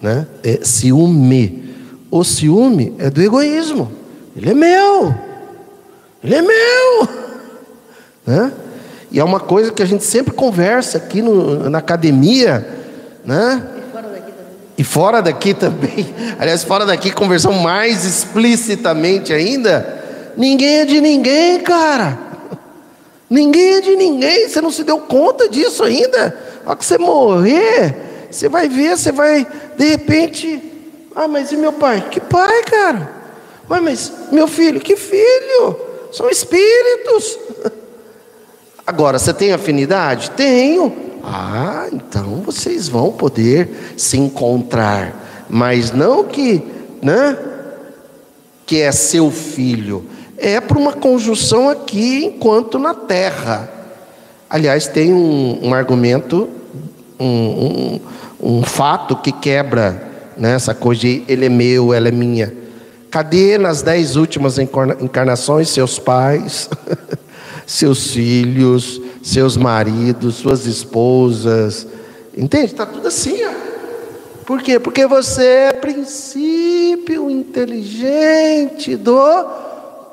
né? É ciúme. O ciúme é do egoísmo. Ele é meu. Ele é meu. Né? E é uma coisa que a gente sempre conversa aqui no, na academia, né? E fora daqui também, aliás, fora daqui conversamos mais explicitamente ainda. Ninguém é de ninguém, cara. Ninguém é de ninguém. Você não se deu conta disso ainda? A que você morrer, você vai ver, você vai, de repente, ah, mas e meu pai? Que pai, cara? Ué, mas meu filho, que filho? São espíritos. Agora, você tem afinidade? Tenho. Ah, então vocês vão poder se encontrar, mas não que, né? Que é seu filho, é para uma conjunção aqui enquanto na terra. Aliás, tem um, um argumento, um, um, um, fato que quebra né, essa coisa de ele é meu, ela é minha. Cadê nas dez últimas encarnações seus pais, seus filhos, seus maridos, suas esposas. Entende? Está tudo assim. Ó. Por quê? Porque você é princípio inteligente do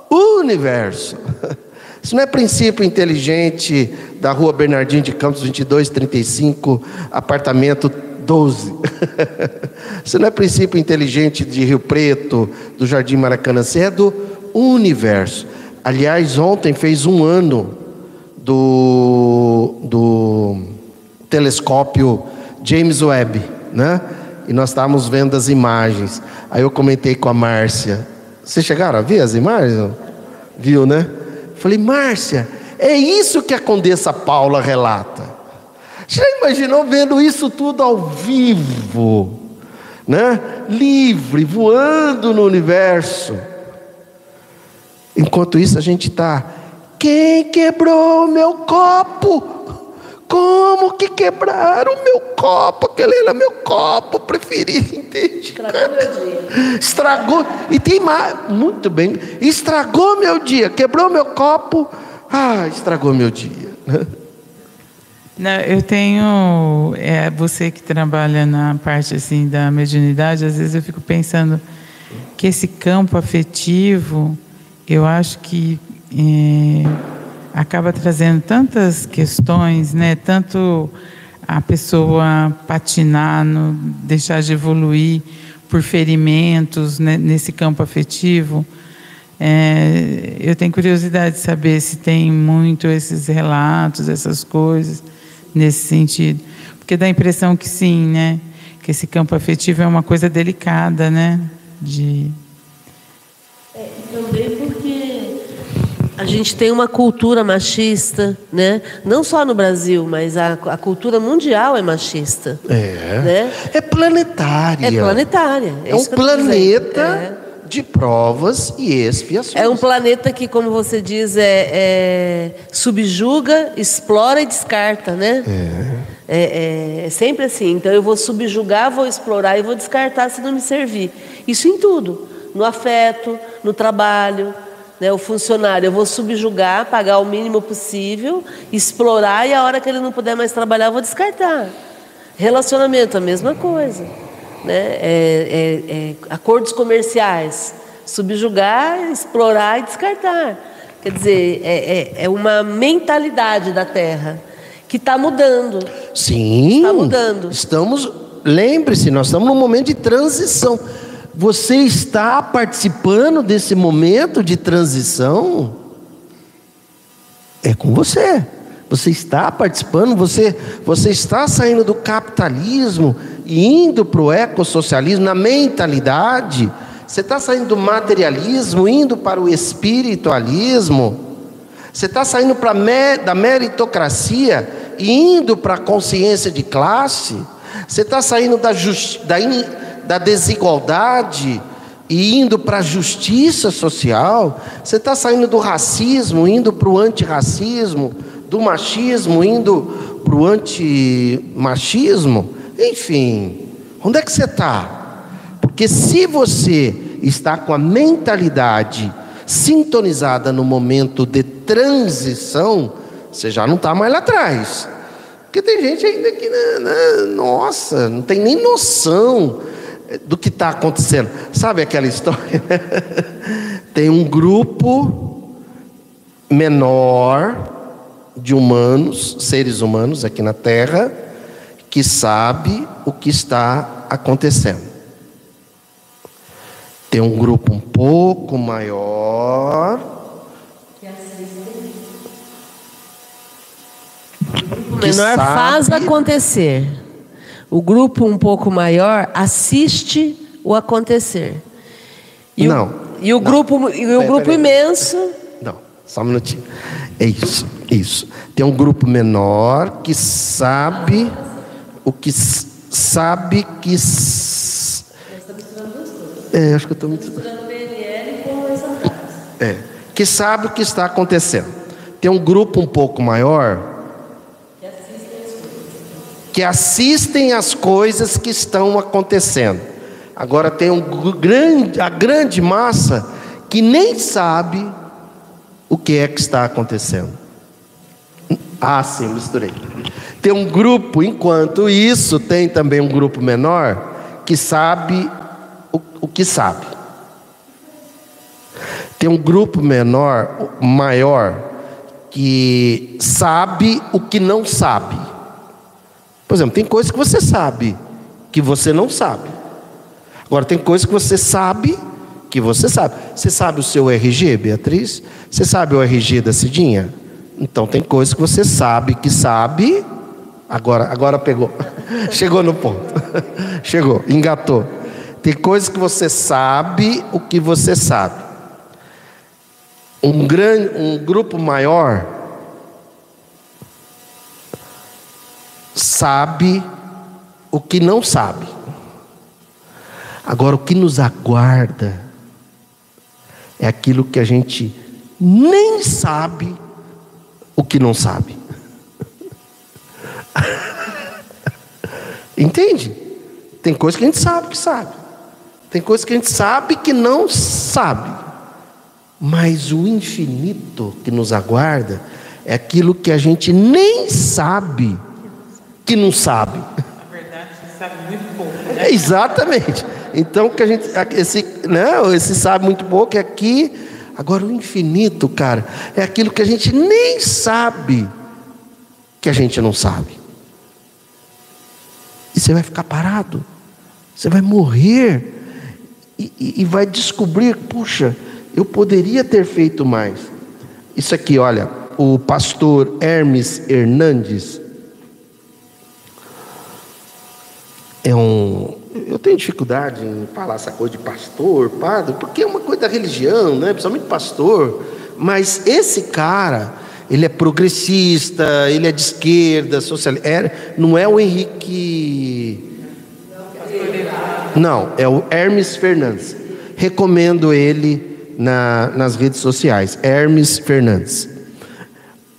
universo. Isso não é princípio inteligente da rua Bernardino de Campos 2235, apartamento 12. Isso não é princípio inteligente de Rio Preto, do Jardim Maracanã. Isso é do universo. Aliás, ontem fez um ano do, do telescópio James Webb, né? E nós estávamos vendo as imagens. Aí eu comentei com a Márcia. Vocês chegaram a ver as imagens? Viu, né? Falei, Márcia, é isso que a Condessa Paula relata. Já imaginou vendo isso tudo ao vivo, né? Livre, voando no universo. Enquanto isso, a gente está quem quebrou meu copo? Como que quebraram meu copo? Aquele era meu copo preferido, entende? Estragou meu dia. Estragou. E tem mais. Muito bem. Estragou meu dia. Quebrou meu copo. Ah, estragou meu dia. Não, eu tenho. É, você que trabalha na parte assim da mediunidade, às vezes eu fico pensando que esse campo afetivo, eu acho que é, acaba trazendo tantas questões, né? Tanto a pessoa patinar, no, deixar de evoluir por ferimentos né, nesse campo afetivo. É, eu tenho curiosidade de saber se tem muito esses relatos, essas coisas nesse sentido, porque dá a impressão que sim, né? Que esse campo afetivo é uma coisa delicada, né? De é, também a gente tem uma cultura machista, né? Não só no Brasil, mas a, a cultura mundial é machista. É. Né? É planetária. É planetária. É, é um planeta é. de provas e expiações. É um planeta que, como você diz, é, é subjuga, explora e descarta, né? É. é. É, sempre assim. Então eu vou subjugar, vou explorar e vou descartar se não me servir. Isso em tudo. No afeto, no trabalho. Né? O funcionário, eu vou subjugar, pagar o mínimo possível, explorar e a hora que ele não puder mais trabalhar, eu vou descartar. Relacionamento, a mesma coisa. Né? É, é, é, acordos comerciais, subjugar, explorar e descartar. Quer dizer, é, é, é uma mentalidade da Terra que está mudando. Sim. Está mudando. Estamos, lembre-se, nós estamos num momento de transição. Você está participando desse momento de transição? É com você. Você está participando, você, você está saindo do capitalismo e indo para o ecossocialismo na mentalidade. Você está saindo do materialismo, indo para o espiritualismo. Você está saindo da meritocracia e indo para a consciência de classe. Você está saindo da, da, in, da desigualdade e indo para a justiça social. Você está saindo do racismo, indo para o antirracismo, do machismo, indo para o antimachismo. Enfim, onde é que você está? Porque se você está com a mentalidade sintonizada no momento de transição, você já não está mais lá atrás. Porque tem gente ainda que, né, né, nossa, não tem nem noção do que está acontecendo. Sabe aquela história? tem um grupo menor de humanos, seres humanos aqui na Terra, que sabe o que está acontecendo. Tem um grupo um pouco maior menor sabe... faz acontecer. O grupo um pouco maior assiste o acontecer. E não. O, e o não. grupo, e o grupo pera, imenso. Não, só um minutinho. É isso, isso. Tem um grupo menor que sabe o que sabe que. É, acho que eu estou muito. É, que sabe o que está acontecendo. Tem um grupo um pouco maior que assistem às coisas que estão acontecendo. Agora tem um grande, a grande massa que nem sabe o que é que está acontecendo. Ah, sim, misturei. Tem um grupo, enquanto isso, tem também um grupo menor que sabe o, o que sabe. Tem um grupo menor, maior, que sabe o que não sabe. Por exemplo, tem coisas que você sabe que você não sabe. Agora, tem coisas que você sabe que você sabe. Você sabe o seu RG, Beatriz? Você sabe o RG da Cidinha? Então, tem coisas que você sabe que sabe. Agora, agora pegou. Chegou no ponto. Chegou, engatou. Tem coisas que você sabe o que você sabe. Um, grande, um grupo maior sabe o que não sabe. Agora, o que nos aguarda é aquilo que a gente nem sabe o que não sabe. Entende? Tem coisa que a gente sabe que sabe. Tem coisa que a gente sabe que não sabe. Mas o infinito que nos aguarda é aquilo que a gente nem sabe que não sabe. Na verdade, sabe muito pouco. Né? É, exatamente. Então que a gente esse, né, esse sabe muito pouco é aqui. Agora o infinito, cara, é aquilo que a gente nem sabe que a gente não sabe. E você vai ficar parado. Você vai morrer e, e, e vai descobrir, puxa, eu poderia ter feito mais. Isso aqui, olha, o pastor Hermes Hernandes, é um. Eu tenho dificuldade em falar essa coisa de pastor, padre, porque é uma coisa da religião, né? principalmente pastor. Mas esse cara, ele é progressista, ele é de esquerda, socialista. É, não é o Henrique. Não, é o Hermes Fernandes. Recomendo ele na, nas redes sociais. Hermes Fernandes.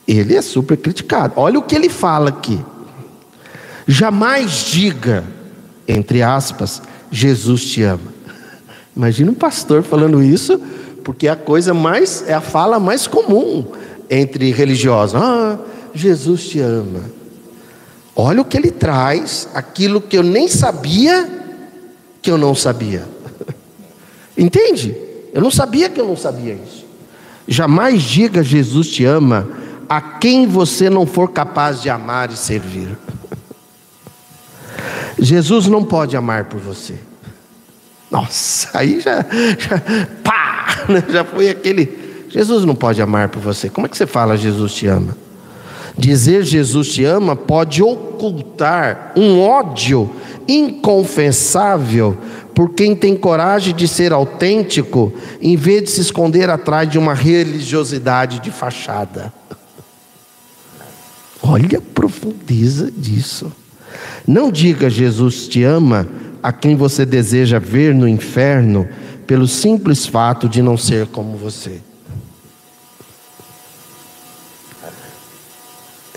Ele é super criticado. Olha o que ele fala aqui. Jamais diga entre aspas, Jesus te ama. Imagina um pastor falando isso porque é a coisa mais, é a fala mais comum entre religiosos. Ah, Jesus te ama. Olha o que ele traz, aquilo que eu nem sabia que eu não sabia. Entende? Eu não sabia que eu não sabia isso. Jamais diga Jesus te ama a quem você não for capaz de amar e servir. Jesus não pode amar por você. Nossa, aí já, já pá, né? já foi aquele. Jesus não pode amar por você. Como é que você fala Jesus te ama? Dizer Jesus te ama pode ocultar um ódio inconfessável por quem tem coragem de ser autêntico, em vez de se esconder atrás de uma religiosidade de fachada. Olha a profundeza disso. Não diga Jesus te ama a quem você deseja ver no inferno pelo simples fato de não ser como você.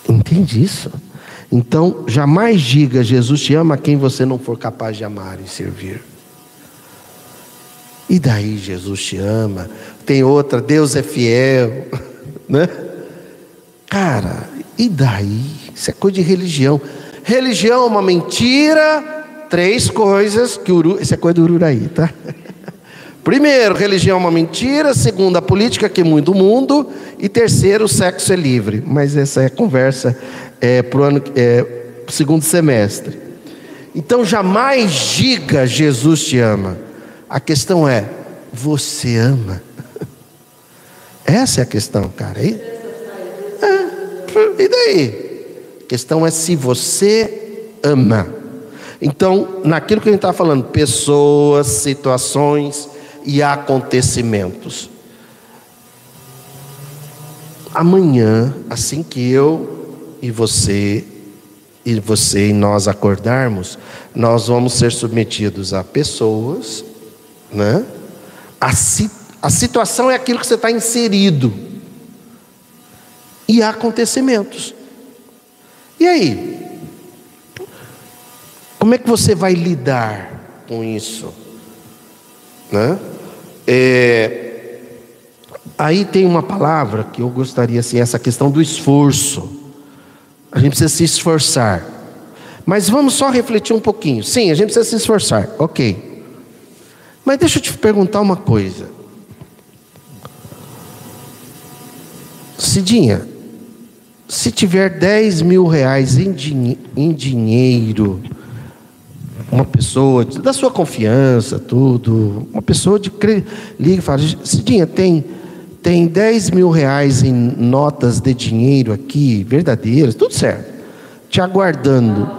Entende isso? Então, jamais diga Jesus te ama a quem você não for capaz de amar e servir. E daí Jesus te ama. Tem outra, Deus é fiel, né? Cara, e daí? Isso é coisa de religião. Religião é uma mentira. Três coisas que Uru, isso é coisa do Ururaí, tá? Primeiro, religião é uma mentira. Segundo, a política que muda o mundo. E terceiro, o sexo é livre. Mas essa é a conversa é, para o ano, é, segundo semestre. Então, jamais diga Jesus te ama. A questão é, você ama? Essa é a questão, cara. E, é, e daí? A questão é se você ama. Então, naquilo que a gente está falando, pessoas, situações e acontecimentos. Amanhã, assim que eu e você e você e nós acordarmos, nós vamos ser submetidos a pessoas, né? A, a situação é aquilo que você está inserido. E acontecimentos. E aí? Como é que você vai lidar com isso? Né? É, aí tem uma palavra que eu gostaria, assim, essa questão do esforço. A gente precisa se esforçar. Mas vamos só refletir um pouquinho. Sim, a gente precisa se esforçar, ok. Mas deixa eu te perguntar uma coisa. Cidinha, se tiver 10 mil reais em, din em dinheiro, uma pessoa da sua confiança, tudo, uma pessoa de liga e fala, Cidinha, tem, tem 10 mil reais em notas de dinheiro aqui, verdadeiras, tudo certo, te aguardando,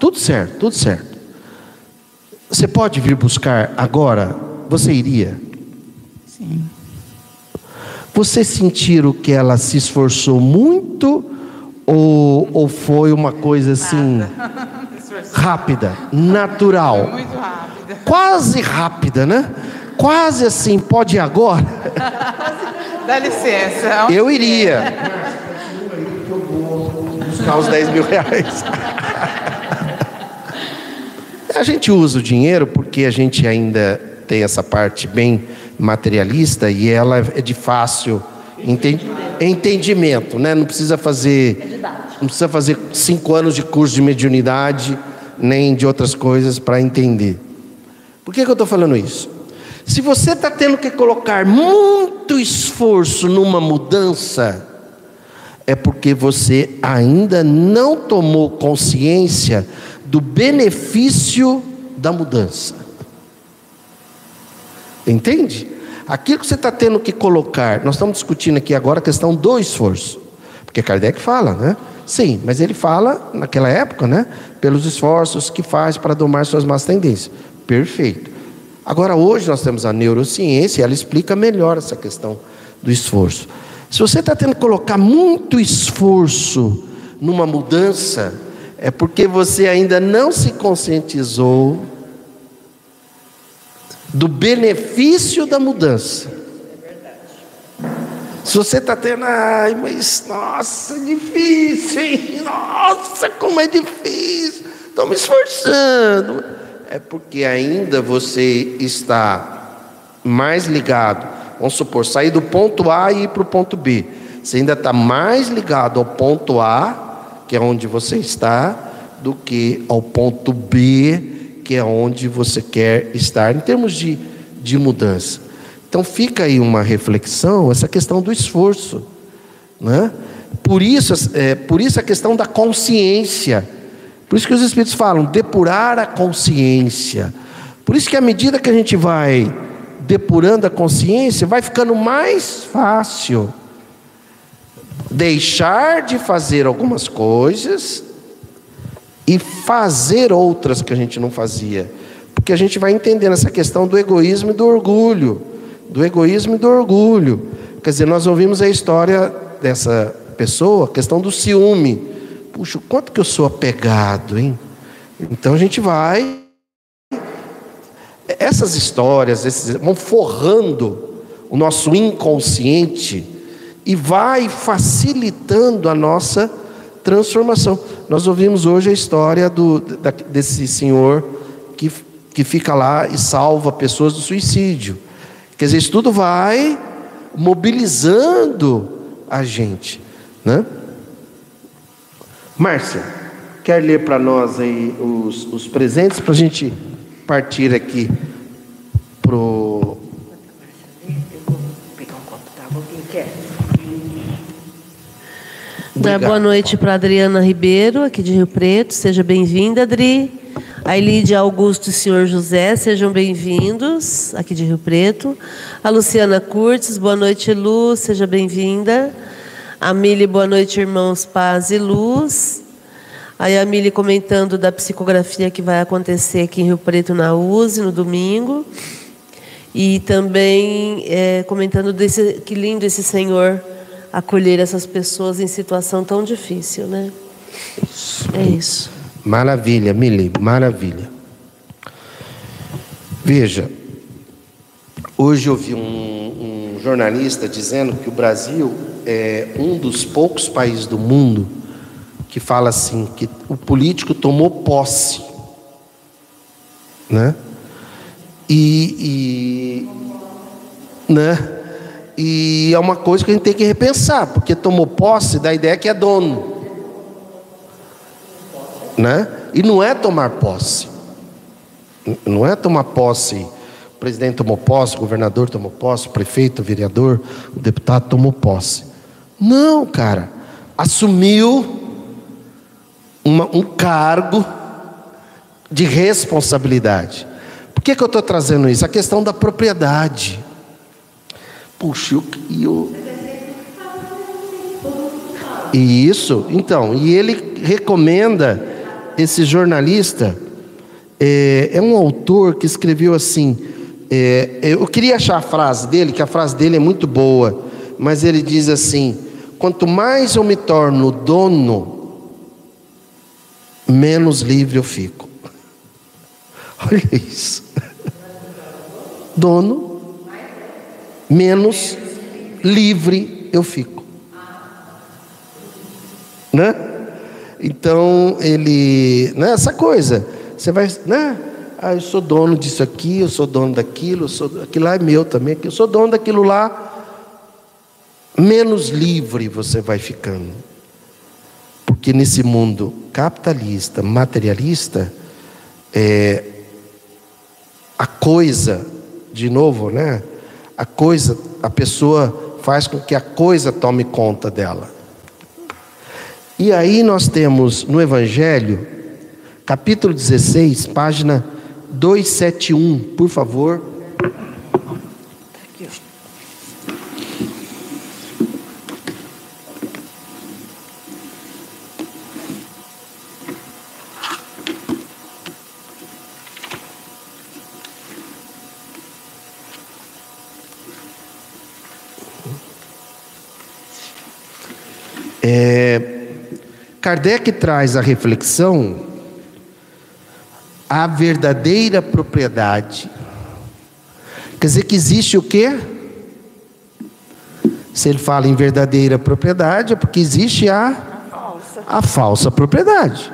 tudo certo, tudo certo. Você pode vir buscar agora? Você iria? Sim. Você sentiram que ela se esforçou muito ou, ou foi uma coisa assim rápida, natural? Foi muito rápida. Quase rápida, né? Quase assim, pode ir agora? Dá licença. Eu iria. Eu vou buscar os 10 mil reais. A gente usa o dinheiro porque a gente ainda tem essa parte bem materialista e ela é de fácil entendimento, né? Não precisa fazer, não precisa fazer cinco anos de curso de mediunidade nem de outras coisas para entender. Por que, que eu estou falando isso? Se você está tendo que colocar muito esforço numa mudança, é porque você ainda não tomou consciência do benefício da mudança. Entende? Aquilo que você está tendo que colocar, nós estamos discutindo aqui agora a questão do esforço. Porque Kardec fala, né? Sim, mas ele fala, naquela época, né? Pelos esforços que faz para domar suas más tendências. Perfeito. Agora, hoje nós temos a neurociência, ela explica melhor essa questão do esforço. Se você está tendo que colocar muito esforço numa mudança, é porque você ainda não se conscientizou do benefício da mudança. Se você está tendo, ai, mas nossa, é difícil, hein? Nossa, como é difícil, estou me esforçando. É porque ainda você está mais ligado vamos supor, sair do ponto A e ir para o ponto B. Você ainda está mais ligado ao ponto A, que é onde você está, do que ao ponto B, que é onde você quer estar, em termos de, de mudança. Então fica aí uma reflexão, essa questão do esforço. Né? Por, isso, é, por isso a questão da consciência. Por isso que os Espíritos falam, depurar a consciência. Por isso que à medida que a gente vai depurando a consciência, vai ficando mais fácil deixar de fazer algumas coisas e fazer outras que a gente não fazia. Porque a gente vai entendendo essa questão do egoísmo e do orgulho. Do egoísmo e do orgulho. Quer dizer, nós ouvimos a história dessa pessoa, a questão do ciúme. Puxa, quanto que eu sou apegado, hein? Então a gente vai. Essas histórias esses, vão forrando o nosso inconsciente e vai facilitando a nossa transformação. Nós ouvimos hoje a história do, da, desse senhor que, que fica lá e salva pessoas do suicídio. Quer dizer, isso tudo vai mobilizando a gente, né? Márcia, quer ler para nós aí os, os presentes para a gente partir aqui pro Dar boa noite para Adriana Ribeiro, aqui de Rio Preto. Seja bem-vinda, Adri. A Elídia Augusto e o senhor José, sejam bem-vindos, aqui de Rio Preto. A Luciana Curtis, boa noite, Lu, seja bem-vinda. A Mili, boa noite, irmãos, paz e luz. Aí a Mili comentando da psicografia que vai acontecer aqui em Rio Preto, na USE, no domingo. E também é, comentando desse, que lindo esse senhor acolher essas pessoas em situação tão difícil, né? É isso. Maravilha, Mili, maravilha. Veja, hoje eu vi um, um jornalista dizendo que o Brasil é um dos poucos países do mundo que fala assim que o político tomou posse, né? E, e né? E é uma coisa que a gente tem que repensar, porque tomou posse da ideia que é dono. Né? E não é tomar posse. Não é tomar posse. O presidente tomou posse, o governador tomou posse, o prefeito, o vereador, o deputado tomou posse. Não, cara. Assumiu uma, um cargo de responsabilidade. Por que, que eu estou trazendo isso? A questão da propriedade. Puxa, e eu. E isso, então, e ele recomenda esse jornalista, é, é um autor que escreveu assim. É, eu queria achar a frase dele, que a frase dele é muito boa, mas ele diz assim: quanto mais eu me torno dono, menos livre eu fico. Olha isso. Dono menos livre eu fico. Né? Então ele, né, essa coisa, você vai, né? Ah, eu sou dono disso aqui, eu sou dono daquilo, eu sou, aquilo lá é meu também, eu sou dono daquilo lá. Menos livre você vai ficando. Porque nesse mundo capitalista, materialista, é, a coisa, de novo, né? A coisa, a pessoa faz com que a coisa tome conta dela. E aí nós temos no Evangelho, capítulo 16, página 271, por favor. É, Kardec traz a reflexão a verdadeira propriedade. Quer dizer que existe o quê? Se ele fala em verdadeira propriedade, é porque existe a, a, falsa. a falsa propriedade.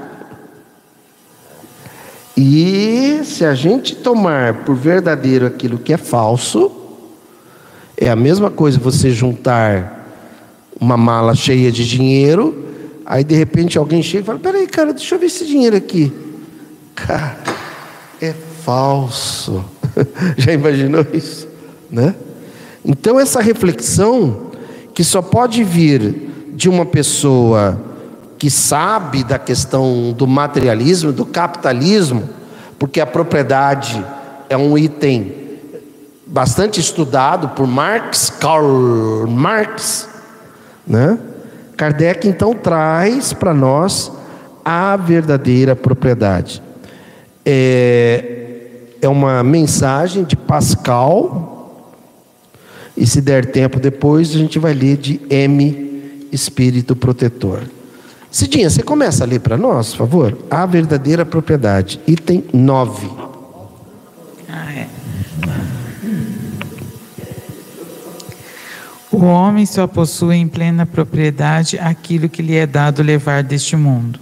E se a gente tomar por verdadeiro aquilo que é falso, É a mesma coisa você juntar uma mala cheia de dinheiro, aí de repente alguém chega e fala: Peraí, cara, deixa eu ver esse dinheiro aqui. Cara, é falso. Já imaginou isso? Né? Então, essa reflexão, que só pode vir de uma pessoa que sabe da questão do materialismo, do capitalismo, porque a propriedade é um item bastante estudado por Marx, Karl Marx, né? Kardec então traz para nós a verdadeira propriedade. É, é uma mensagem de Pascal, e se der tempo depois, a gente vai ler de M, Espírito Protetor. Cidinha, você começa a ler para nós, por favor? A verdadeira propriedade, item 9. Ah, é. O homem só possui em plena propriedade aquilo que lhe é dado levar deste mundo.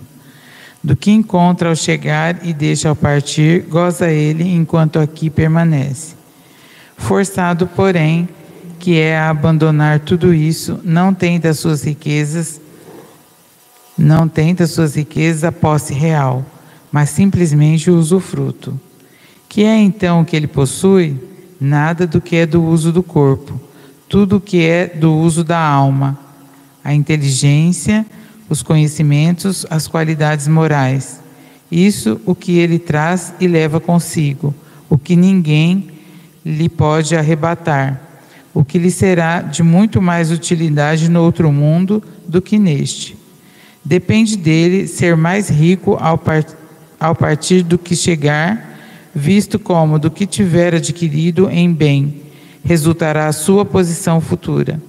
Do que encontra ao chegar e deixa ao partir, goza ele enquanto aqui permanece. Forçado, porém, que é a abandonar tudo isso, não tem das suas riquezas, não tem das suas riquezas a posse real, mas simplesmente o usufruto. Que é então o que ele possui? Nada do que é do uso do corpo tudo que é do uso da alma, a inteligência, os conhecimentos, as qualidades morais. Isso o que ele traz e leva consigo, o que ninguém lhe pode arrebatar, o que lhe será de muito mais utilidade no outro mundo do que neste. Depende dele ser mais rico ao, part ao partir do que chegar, visto como do que tiver adquirido em bem resultará a sua posição futura.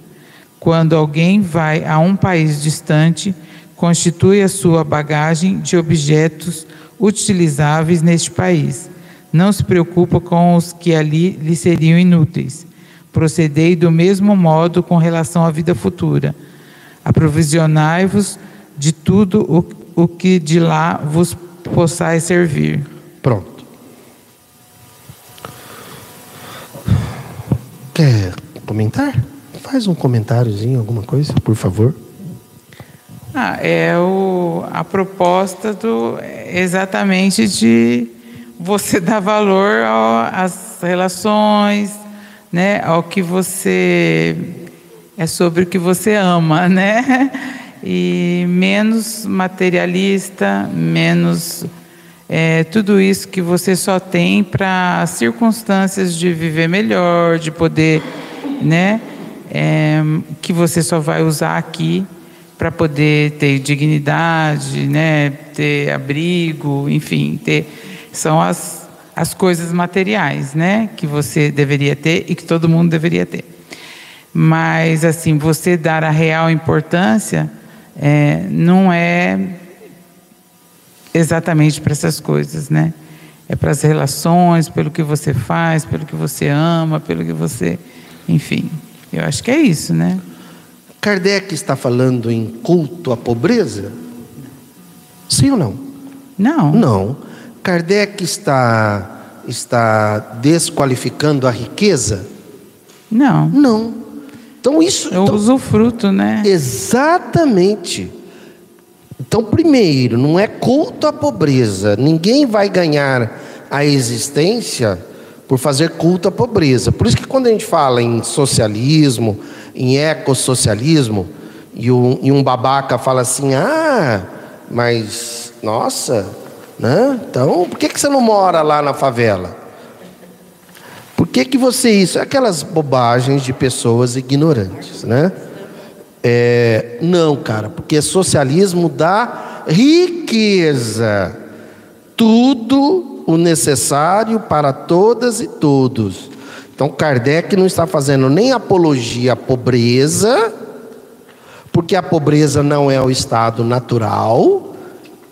Quando alguém vai a um país distante, constitui a sua bagagem de objetos utilizáveis neste país. Não se preocupa com os que ali lhe seriam inúteis. Procedei do mesmo modo com relação à vida futura. Aprovisionai-vos de tudo o, o que de lá vos possais servir. Pronto. Quer comentar? Faz um comentáriozinho, alguma coisa, por favor. Ah, é o, a proposta do exatamente de você dar valor às relações, né, ao que você é sobre o que você ama, né? E menos materialista, menos é, tudo isso que você só tem para circunstâncias de viver melhor, de poder, né? É, que você só vai usar aqui para poder ter dignidade, né? Ter abrigo, enfim, ter são as as coisas materiais, né? Que você deveria ter e que todo mundo deveria ter. Mas assim, você dar a real importância é, não é exatamente para essas coisas, né? É para as relações, pelo que você faz, pelo que você ama, pelo que você. Enfim, eu acho que é isso, né? Kardec está falando em culto à pobreza? Sim ou não? Não. Não. Kardec está, está desqualificando a riqueza? Não. Não. Então isso. É o então, usufruto, né? Exatamente. Então, primeiro, não é culto à pobreza. Ninguém vai ganhar a existência por fazer culto à pobreza. Por isso que quando a gente fala em socialismo, em ecossocialismo, e um, e um babaca fala assim: ah, mas, nossa, né? então por que, que você não mora lá na favela? Por que, que você isso? Aquelas bobagens de pessoas ignorantes, né? É, não, cara, porque socialismo dá riqueza, tudo o necessário para todas e todos. Então, Kardec não está fazendo nem apologia à pobreza, porque a pobreza não é o estado natural,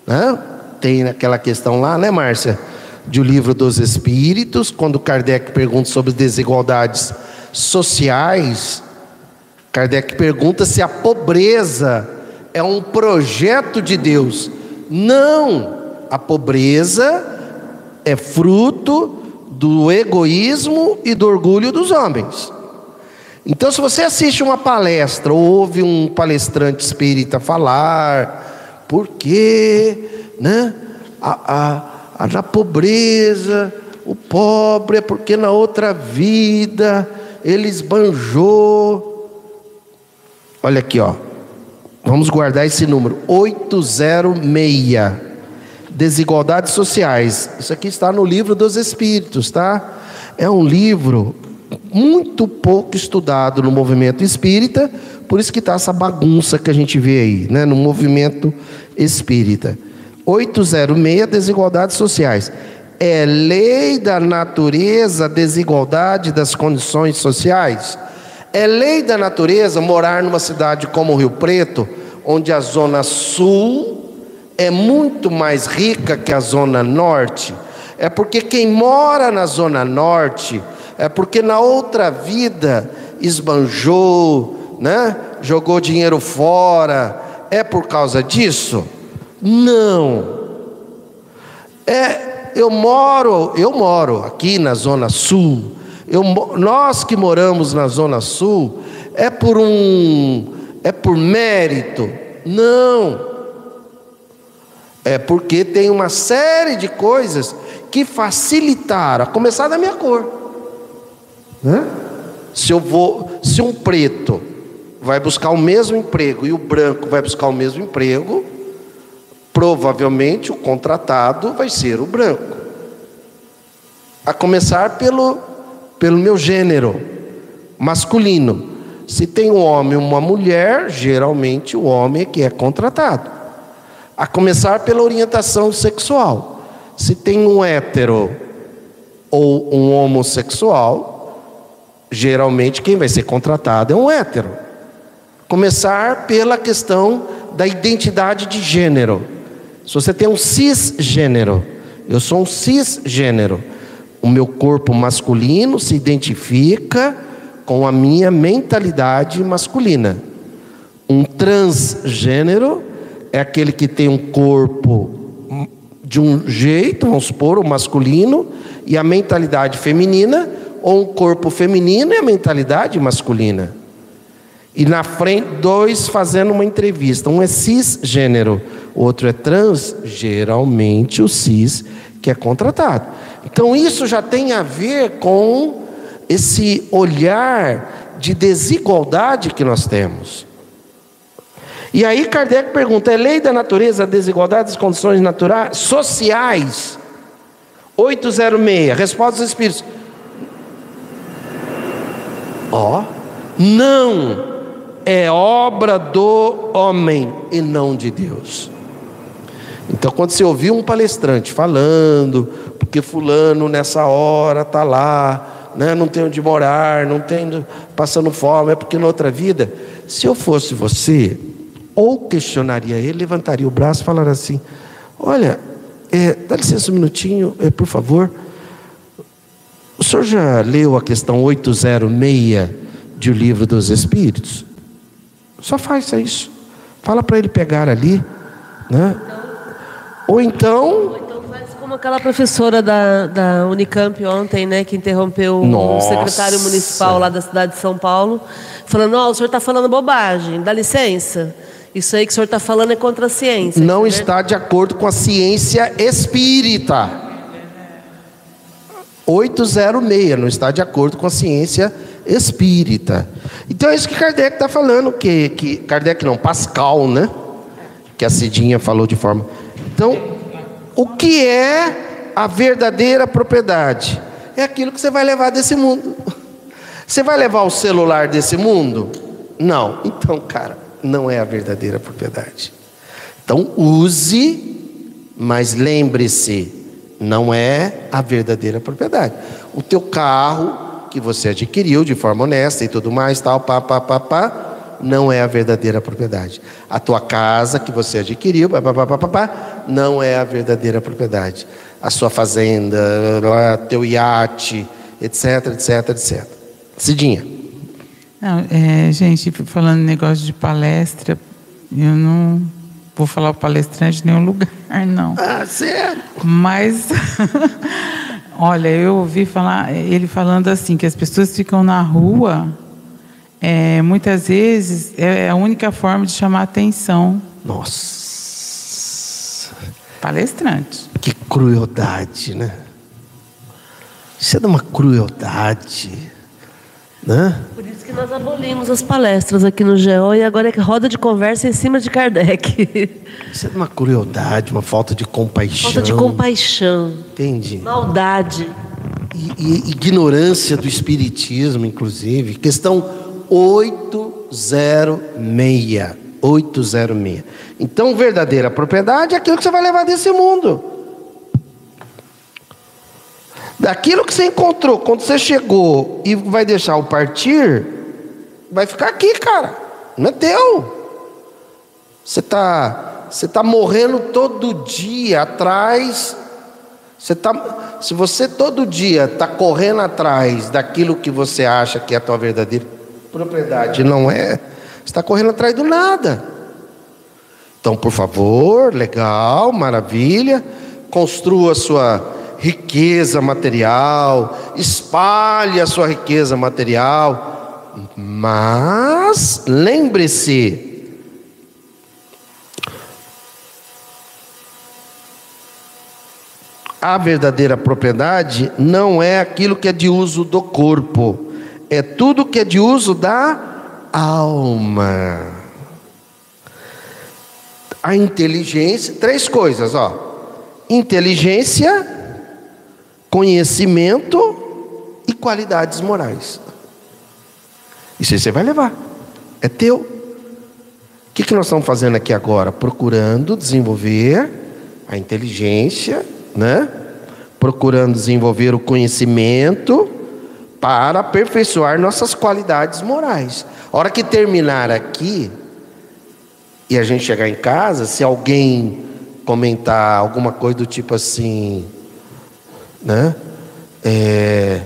né? Tem aquela questão lá, né, Márcia? De o livro dos Espíritos, quando Kardec pergunta sobre desigualdades sociais, Kardec pergunta se a pobreza é um projeto de Deus. Não, a pobreza é fruto do egoísmo e do orgulho dos homens. Então, se você assiste uma palestra, ou ouve um palestrante espírita falar, porque, né, a, a, a, na pobreza, o pobre é porque na outra vida ele esbanjou. Olha aqui, ó. Vamos guardar esse número: 806. Desigualdades sociais. Isso aqui está no livro dos Espíritos, tá? É um livro muito pouco estudado no movimento espírita, por isso que está essa bagunça que a gente vê aí, né, no movimento espírita. 806 Desigualdades Sociais. É lei da natureza desigualdade das condições sociais? É lei da natureza morar numa cidade como Rio Preto, onde a zona sul é muito mais rica que a zona norte? É porque quem mora na zona norte é porque na outra vida esbanjou, né? Jogou dinheiro fora. É por causa disso? Não. É, eu moro, eu moro aqui na zona sul. Eu, nós que moramos na zona sul é por um é por mérito? Não. É porque tem uma série de coisas que facilitaram, a começar da minha cor. Né? Se eu vou, se um preto vai buscar o mesmo emprego e o branco vai buscar o mesmo emprego, provavelmente o contratado vai ser o branco. A começar pelo, pelo meu gênero masculino. Se tem um homem e uma mulher, geralmente o homem é que é contratado. A começar pela orientação sexual. Se tem um hétero ou um homossexual, geralmente quem vai ser contratado é um hétero. Começar pela questão da identidade de gênero. Se você tem um cisgênero, eu sou um cisgênero. O meu corpo masculino se identifica com a minha mentalidade masculina. Um transgênero é aquele que tem um corpo de um jeito, vamos supor, o masculino, e a mentalidade feminina ou um corpo feminino e a mentalidade masculina. E na frente, dois fazendo uma entrevista. Um é cisgênero, o outro é trans, geralmente o cis que é contratado. Então isso já tem a ver com esse olhar de desigualdade que nós temos. E aí Kardec pergunta: é lei da natureza a desigualdade das condições naturais, sociais? 806, resposta dos Espíritos. Ó, não é obra do homem e não de Deus. Então, quando você ouvir um palestrante falando, porque fulano nessa hora está lá, né, não tem onde morar, não tem passando fome, é porque na outra vida, se eu fosse você, ou questionaria ele, levantaria o braço e falaria assim: Olha, é, dá licença um minutinho, é, por favor. O senhor já leu a questão 806 de O Livro dos Espíritos? Só faça isso. Fala para ele pegar ali. Né? Ou então. Ou então faz como aquela professora da, da Unicamp ontem, né, que interrompeu Nossa. o secretário municipal lá da cidade de São Paulo, falando: Ó, oh, o senhor está falando bobagem, dá licença. Isso aí que o senhor está falando é contra a ciência. Não está de acordo com a ciência espírita. 806, não está de acordo com a ciência espírita. Então é isso que Kardec está falando, que, que Kardec não, Pascal, né? Que a Cidinha falou de forma. Então, o que é a verdadeira propriedade? É aquilo que você vai levar desse mundo. Você vai levar o celular desse mundo? Não. Então, cara, não é a verdadeira propriedade. Então, use, mas lembre-se, não é a verdadeira propriedade. O teu carro que você adquiriu de forma honesta e tudo mais, tal, pá, pá, pá, pá, não é a verdadeira propriedade. A tua casa que você adquiriu, pá, não é a verdadeira propriedade. A sua fazenda, teu iate, etc, etc, etc. Cidinha. Não, é, gente, falando negócio de palestra, eu não vou falar o palestrante em nenhum lugar, não. Ah, sério? Mas, olha, eu ouvi falar, ele falando assim, que as pessoas ficam na rua é, muitas vezes é a única forma de chamar atenção. Nossa. Palestrante. Que crueldade, né? Isso é de uma crueldade, né? Por isso que nós abolimos as palestras aqui no GEO e agora é roda de conversa em cima de Kardec. Isso é de uma crueldade, uma falta de compaixão. Falta de compaixão. Entendi. Maldade. E, e ignorância do espiritismo, inclusive. Questão 806. 806. Então, verdadeira propriedade é aquilo que você vai levar desse mundo. Daquilo que você encontrou quando você chegou e vai deixar o partir, vai ficar aqui, cara. Não é teu. Você está você tá morrendo todo dia atrás. Você tá, se você todo dia está correndo atrás daquilo que você acha que é a tua verdadeira propriedade, não é, está correndo atrás do nada. Então, por favor, legal, maravilha, construa sua riqueza material, espalhe a sua riqueza material, mas lembre-se, a verdadeira propriedade não é aquilo que é de uso do corpo, é tudo que é de uso da alma. A inteligência, três coisas, ó. Inteligência, conhecimento e qualidades morais. Isso aí você vai levar, é teu. O que, que nós estamos fazendo aqui agora? Procurando desenvolver a inteligência, né? procurando desenvolver o conhecimento para aperfeiçoar nossas qualidades morais. A hora que terminar aqui e a gente chegar em casa, se alguém comentar alguma coisa do tipo assim, né? É,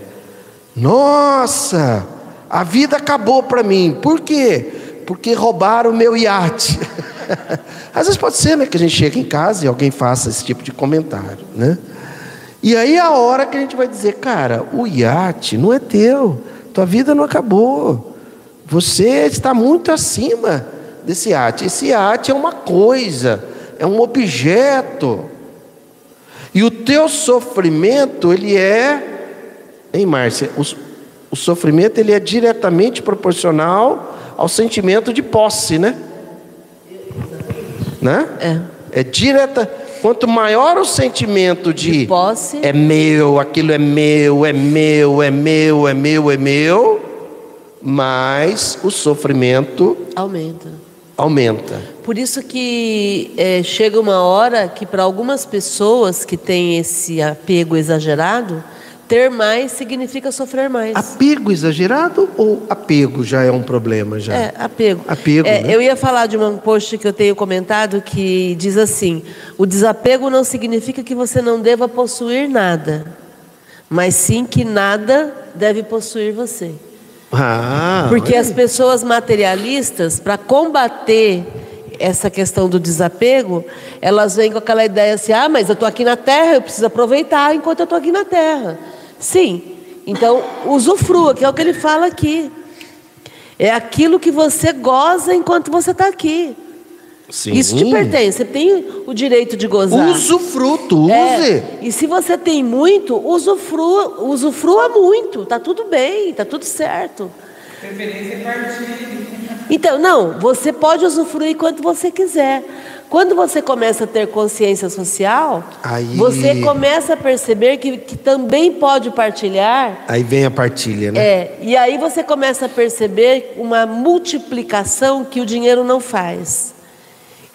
Nossa, a vida acabou para mim. Por quê? Porque roubaram o meu iate. Às vezes pode ser, né, que a gente chega em casa e alguém faça esse tipo de comentário, né? E aí é a hora que a gente vai dizer, cara, o iate não é teu, tua vida não acabou. Você está muito acima desse iate. Esse iate é uma coisa, é um objeto. E o teu sofrimento, ele é, hein, Márcia? O, o sofrimento, ele é diretamente proporcional ao sentimento de posse, né? Né? É. É direta. Quanto maior o sentimento de, De posse. é meu, aquilo é meu, é meu, é meu, é meu, é meu, mais o sofrimento Aumenta. aumenta. Por isso que é, chega uma hora que para algumas pessoas que têm esse apego exagerado, ter mais significa sofrer mais. Apego exagerado ou apego já é um problema já? É, apego. Apego, É, né? Eu ia falar de um post que eu tenho comentado que diz assim: o desapego não significa que você não deva possuir nada, mas sim que nada deve possuir você. Ah, Porque as pessoas materialistas, para combater essa questão do desapego, elas vêm com aquela ideia assim: ah, mas eu estou aqui na terra, eu preciso aproveitar enquanto eu estou aqui na terra. Sim, então usufrua, que é o que ele fala aqui. É aquilo que você goza enquanto você está aqui. Sim. Isso te pertence, você tem o direito de gozar. Usufruto, use. É, e se você tem muito, usufrua, usufrua muito. Tá tudo bem, tá tudo certo. Então, não, você pode usufruir quanto você quiser. Quando você começa a ter consciência social, Aí- você começa a perceber que, que também pode partilhar. Aí vem a partilha, né? É, e aí você começa a perceber uma multiplicação que o dinheiro não faz.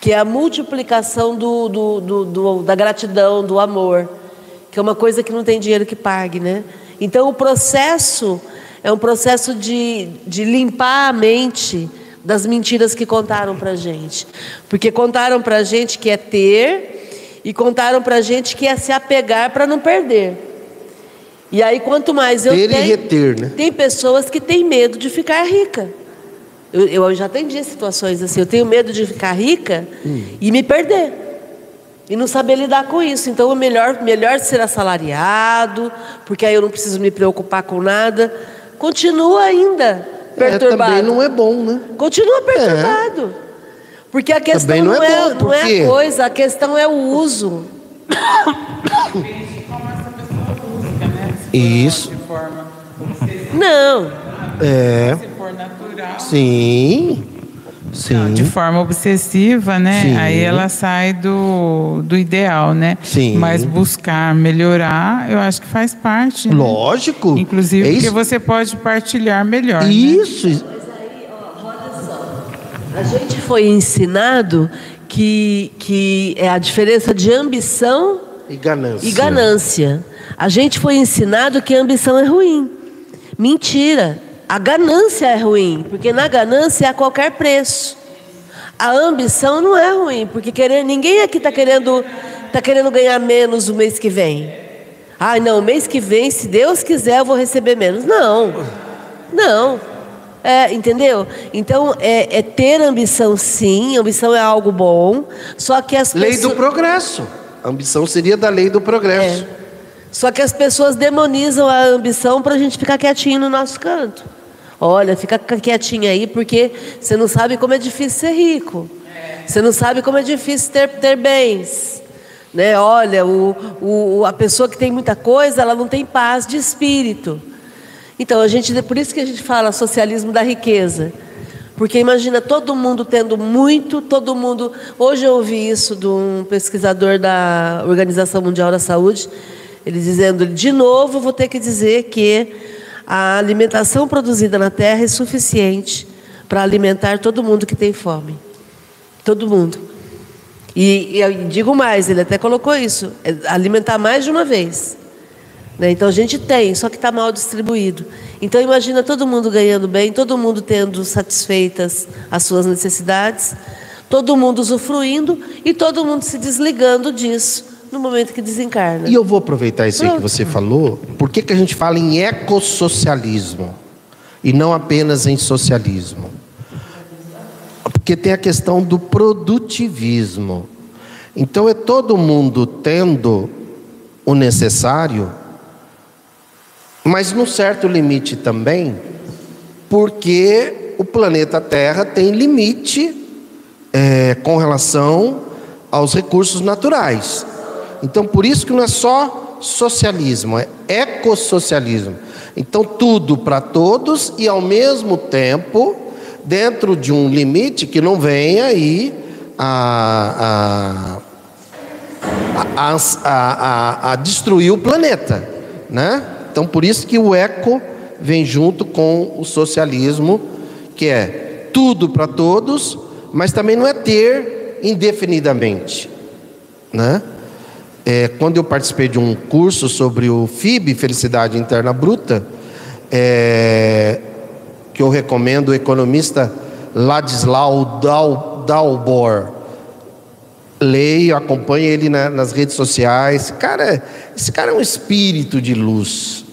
Que é a multiplicação do, do- do- do- da gratidão, do amor. Que é uma coisa que não tem dinheiro que pague, né? Então o processo é um processo de, de limpar a mente das mentiras que contaram pra gente. Porque contaram pra gente que é ter e contaram pra gente que é se apegar para não perder. E aí quanto mais eu Ter e tenho, reter, né? tem pessoas que têm medo de ficar rica. Eu, eu já atendi situações assim. Eu tenho medo de ficar rica e me perder. E não saber lidar com isso. Então é melhor, melhor ser assalariado, porque aí eu não preciso me preocupar com nada. Continua ainda perturbado. É, também não é bom, né? Continua perturbado. Porque a questão Também não, não é é, bom, não é a coisa, a questão é o uso. Isso. Não. É. se for natural. Sim. Sim. De forma obsessiva, né? Sim. Aí ela sai do, do ideal, né? Sim. Mas buscar melhorar, eu acho que faz parte. né? Lógico. Inclusive, É porque você pode partilhar melhor. né? Isso. A gente foi ensinado que, que é a diferença de ambição E ganância. e ganância. A gente foi ensinado que a ambição é ruim. Mentira. A ganância é ruim, porque na ganância é a qualquer preço. A ambição não é ruim, porque querer, ninguém aqui está querendo, tá querendo ganhar menos o mês que vem. Ai, não, mês que vem, se Deus quiser, eu vou receber menos. Não. Não. É, entendeu? Então, é, é ter ambição, sim. Ambição é algo bom. Só que as Lei pessoas. do progresso. A ambição seria da lei do progresso. É. Só que as pessoas demonizam a ambição para a gente ficar quietinho no nosso canto. Olha, fica quietinho aí porque você não sabe como é difícil ser rico. Você não sabe como é difícil ter, ter bens. Né? Olha, o, o, a pessoa que tem muita coisa, ela não tem paz de espírito. Então, a gente, por isso que a gente fala socialismo da riqueza. Porque imagina todo mundo tendo muito, todo mundo. Hoje eu ouvi isso de um pesquisador da Organização Mundial da Saúde, ele dizendo: de novo, vou ter que dizer que a alimentação produzida na Terra é suficiente para alimentar todo mundo que tem fome. Todo mundo. E, e eu digo mais, ele até colocou isso: é alimentar mais de uma vez. Né? Então a gente tem, só que está mal distribuído. Então imagina todo mundo ganhando bem, todo mundo tendo satisfeitas as suas necessidades, todo mundo usufruindo e todo mundo se desligando disso no momento que desencarna. E eu vou aproveitar isso aí que você falou. Por que, que a gente fala em ecossocialismo e não apenas em socialismo? Porque tem a questão do produtivismo. Então é todo mundo tendo o necessário, mas num certo limite também, porque o planeta Terra tem limite é, com relação aos recursos naturais. Então, por isso que não é só socialismo, é ecossocialismo. Então, tudo para todos e, ao mesmo tempo, dentro de um limite que não venha aí a, a, a, a, destruir o planeta, né? Então, por isso que o eco vem junto com o socialismo, que é tudo para todos, mas também não é ter indefinidamente, né? É, quando eu participei de um curso sobre o FIB, Felicidade Interna Bruta, é, que eu recomendo o economista Ladislau Dal, Dalbor. Leio, acompanhe ele na- nas redes sociais. Cara, esse cara é um espírito de luz.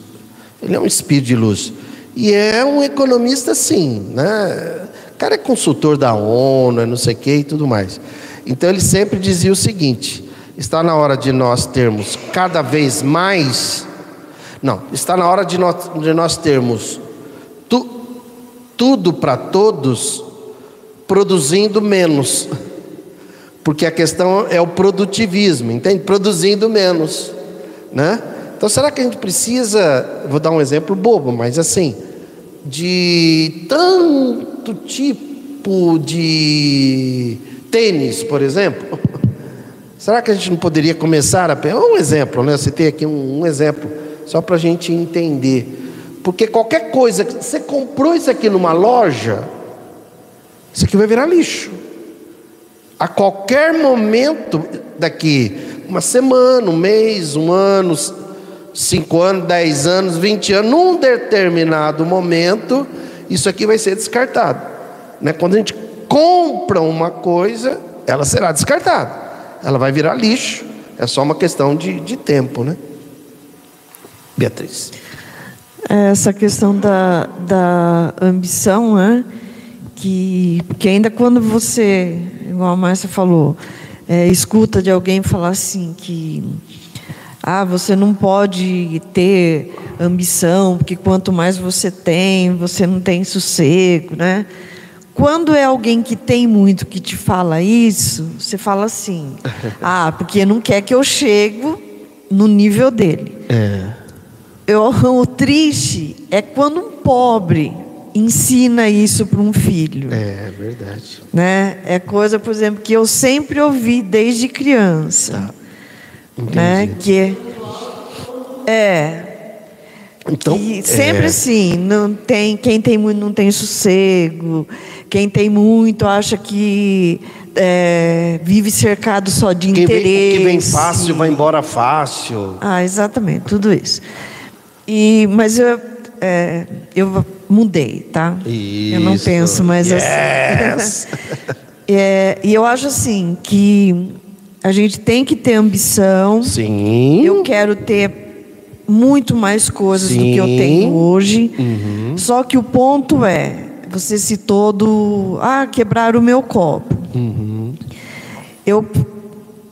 Ele é um espírito de luz. E é um economista, sim. Né? O cara é consultor da ONU, é não sei o que e tudo mais. Então ele sempre dizia o seguinte: está na hora de nós termos cada vez mais. Não, está na hora de nós, de nós termos tu- tudo para todos, produzindo menos. Porque a questão é o produtivismo, entende? Produzindo menos, né? Então, será que a gente precisa, vou dar um exemplo bobo, mas assim, de tanto tipo de tênis, por exemplo? Será que a gente não poderia começar a um exemplo, né? Eu citei aqui um, um exemplo, só para a gente entender. Porque qualquer coisa, que você comprou isso aqui numa loja, isso aqui vai virar lixo. A qualquer momento daqui, uma semana, um mês, um ano, cinco anos, dez anos, vinte anos, num determinado momento, isso aqui vai ser descartado. Né? Quando a gente compra uma coisa, ela será descartada. Ela vai virar lixo. É só uma questão de, de tempo, né? Beatriz. essa questão da, da ambição, né? que, que ainda quando você, igual a Márcia falou, é, escuta de alguém falar assim que Ah, você não pode ter ambição, porque quanto mais você tem, você não tem sossego, né? Quando é alguém que tem muito que te fala isso, você fala assim: ah, porque não quer que eu chegue no nível dele. É. Eu, o triste é quando um pobre ensina isso para um filho. É verdade. Né? É coisa, por exemplo, que eu sempre ouvi desde criança. Tá. Né? Que é Então, que sempre é, assim, não tem, quem tem muito não tem sossego, quem tem muito acha que é, vive cercado só de quem vem, interesse. o que vem fácil vai embora fácil. Ah, exatamente, tudo isso. E, mas eu, é, eu mudei, tá? Eu não Isso. penso mais Yes. assim. É, e eu acho assim que a gente tem que ter ambição. Sim. Eu quero ter muito mais coisas do que eu Sim. tenho hoje. Uhum. Só que o ponto é, você citou do ah, quebrar o meu copo. Uhum. Eu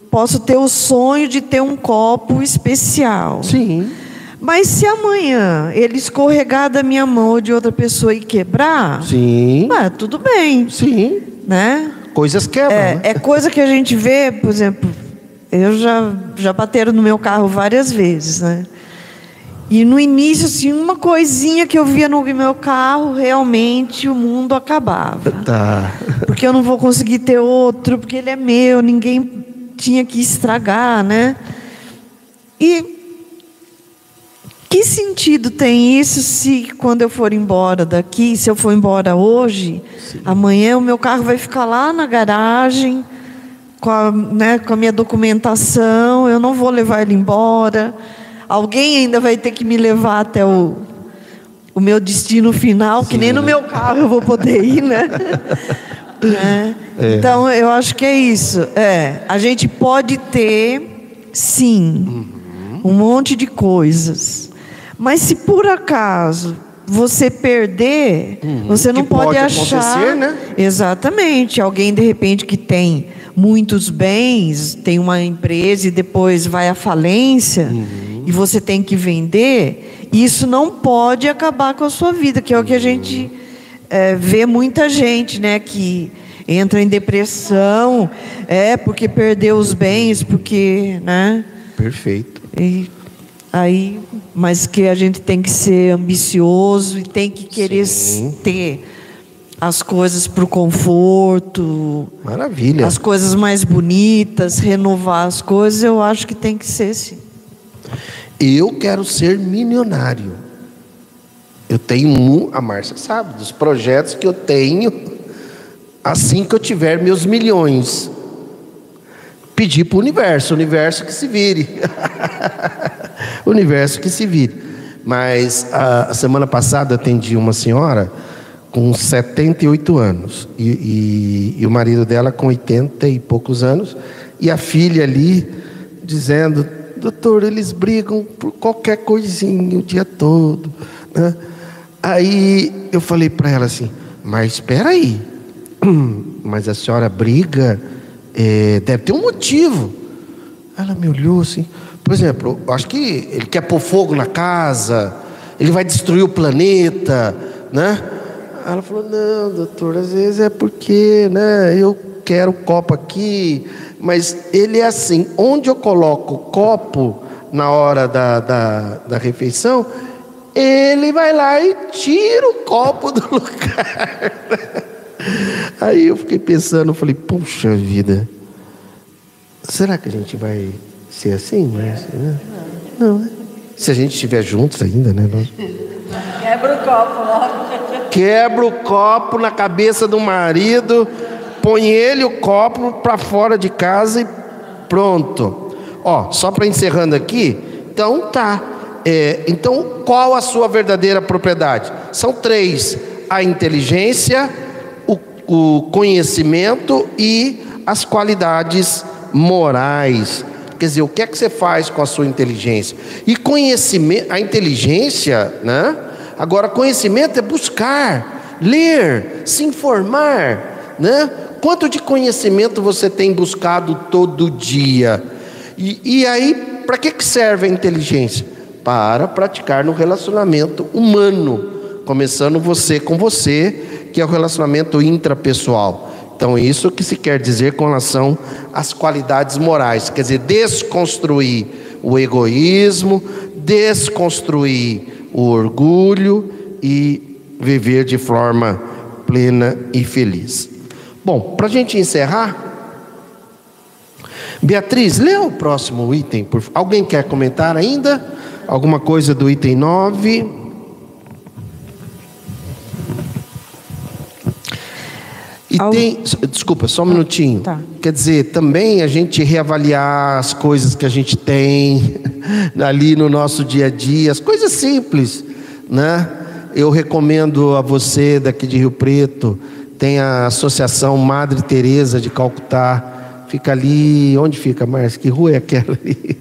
posso ter o sonho de ter um copo especial. Sim. Mas se amanhã ele escorregar da minha mão ou de outra pessoa e quebrar, Sim. ah, tudo bem, Sim. né? Coisas quebram. É, né? é coisa que a gente vê, por exemplo, eu já, já bateram no meu carro várias vezes, né? E no início, assim, uma coisinha que eu via no meu carro, realmente o mundo acabava. Tá. Porque eu não vou conseguir ter outro, porque ele é meu, ninguém tinha que estragar, né? E que sentido tem isso se quando eu for embora daqui, se eu for embora hoje, amanhã o meu carro vai ficar lá na garagem com a, né, com a minha documentação, eu não vou levar ele embora. Alguém ainda vai ter que me levar até o, o meu destino final, que nem no meu carro eu vou poder ir, né? Né? Então eu acho que é isso. É, a gente pode ter, sim, um monte de coisas. Mas se por acaso você perder, você não Que pode, pode achar. né? Exatamente. Alguém de repente que tem muitos bens, tem uma empresa e depois vai à falência e você tem que vender, isso não pode acabar com a sua vida, que é o que a gente é, vê muita gente, né, que entra em depressão, é porque perdeu os bens, porque, né? Perfeito. E aí, mas que a gente tem que ser ambicioso e tem que querer Sim. ter as coisas para o conforto, Maravilha. as coisas mais bonitas, renovar as coisas, eu acho que tem que ser sim. Eu quero ser milionário. Eu tenho um, a Márcia sabe, dos projetos que eu tenho assim que eu tiver meus milhões. Pedir para o universo, o universo que se vire. o universo que se vire. Mas a, a semana passada atendi uma senhora com 78 anos e, e- e o marido dela com 80 e poucos anos e a filha ali dizendo doutor eles brigam por qualquer coisinha o dia todo né? aí eu falei para ela assim mas espera aí mas a senhora briga é, deve ter um motivo ela me olhou assim. Por exemplo, acho que ele quer pôr fogo na casa, ele vai destruir o planeta, né? Ela falou: Não, doutor, às vezes é porque, né? Eu quero copo aqui, mas ele é assim: onde eu coloco copo na hora da, da, da refeição, ele vai lá e tira o copo do lugar. Aí eu fiquei pensando, falei: Puxa vida. Será que a gente vai ser assim? Mas, né? Não, né? Se a gente estiver juntos ainda, né? Quebra o copo logo. Quebra o copo na cabeça do marido, põe ele o copo para fora de casa e pronto. Ó, só para encerrando aqui, então tá. É, então, qual a sua verdadeira propriedade? São três: a inteligência, o, o conhecimento e as qualidades morais. Quer dizer, o que é que você faz com a sua inteligência? E conhecimento, a inteligência, né? Agora, conhecimento é buscar, ler, se informar, né? Quanto de conhecimento você tem buscado todo dia? E, e aí, para que, que serve a inteligência? Para praticar no relacionamento humano, começando você com você, que é o relacionamento intrapessoal. Então, isso que se quer dizer com relação às qualidades morais, quer dizer, desconstruir o egoísmo, desconstruir o orgulho e viver de forma plena e feliz. Bom, para a gente encerrar, Beatriz, lê o próximo item. Por... Alguém quer comentar ainda? Alguma coisa do item 9? E Al... tem, desculpa, só um minutinho. Tá. Quer dizer, também a gente reavaliar as coisas que a gente tem ali no nosso dia a dia, as coisas simples, né? Eu recomendo a você daqui de Rio Preto, tem a Associação Madre Teresa de Calcutá, fica ali, onde fica, Márcia? Que rua é aquela ali?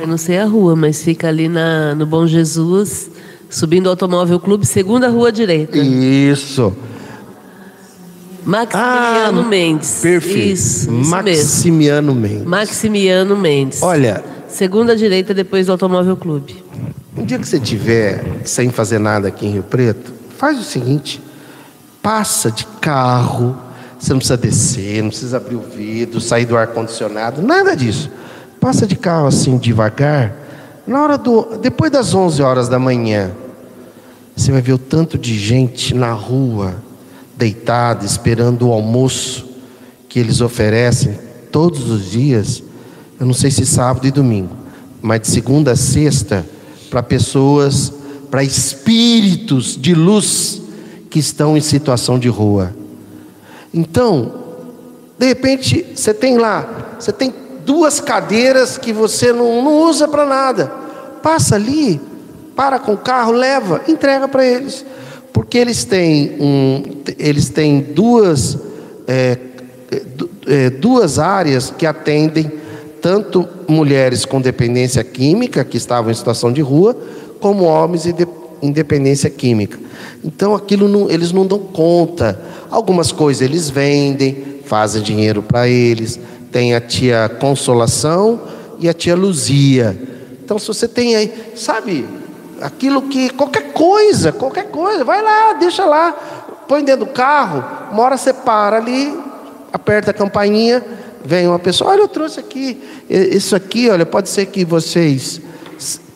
Eu não sei a rua, mas fica ali na, no Bom Jesus, subindo o Automóvel Clube, segunda rua direita. Isso. Maximiano ah, Mendes. Perfeito. Isso, isso Maximiano mesmo. Mendes. Maximiano Mendes. Olha. Segunda direita depois do Automóvel Clube. Um dia que você tiver sem fazer nada aqui em Rio Preto, faz o seguinte: passa de carro, você não precisa descer, não precisa abrir o vidro, sair do ar condicionado, nada disso. Passa de carro assim devagar. Na hora do, depois das 11 horas da manhã, você vai ver o tanto de gente na rua deitada, esperando o almoço que eles oferecem todos os dias. Eu não sei se sábado e domingo, mas de segunda a sexta, para pessoas, para espíritos de luz que estão em situação de rua. Então, de repente, você tem lá, você tem duas cadeiras que você não, não usa para nada. Passa ali, para com o carro, leva, entrega para eles porque eles têm, um, eles têm duas, é, é, duas áreas que atendem tanto mulheres com dependência química, que estavam em situação de rua, como homens em dependência química. Então aquilo não, eles não dão conta. Algumas coisas eles vendem, fazem dinheiro para eles. Tem a tia Consolação e a tia Luzia. Então se você tem aí, sabe, aquilo que qualquer coisa, qualquer coisa, vai lá, deixa lá, põe dentro do carro, uma hora você para ali, aperta a campainha, vem uma pessoa, olha, eu trouxe aqui, isso aqui, olha, pode ser que vocês,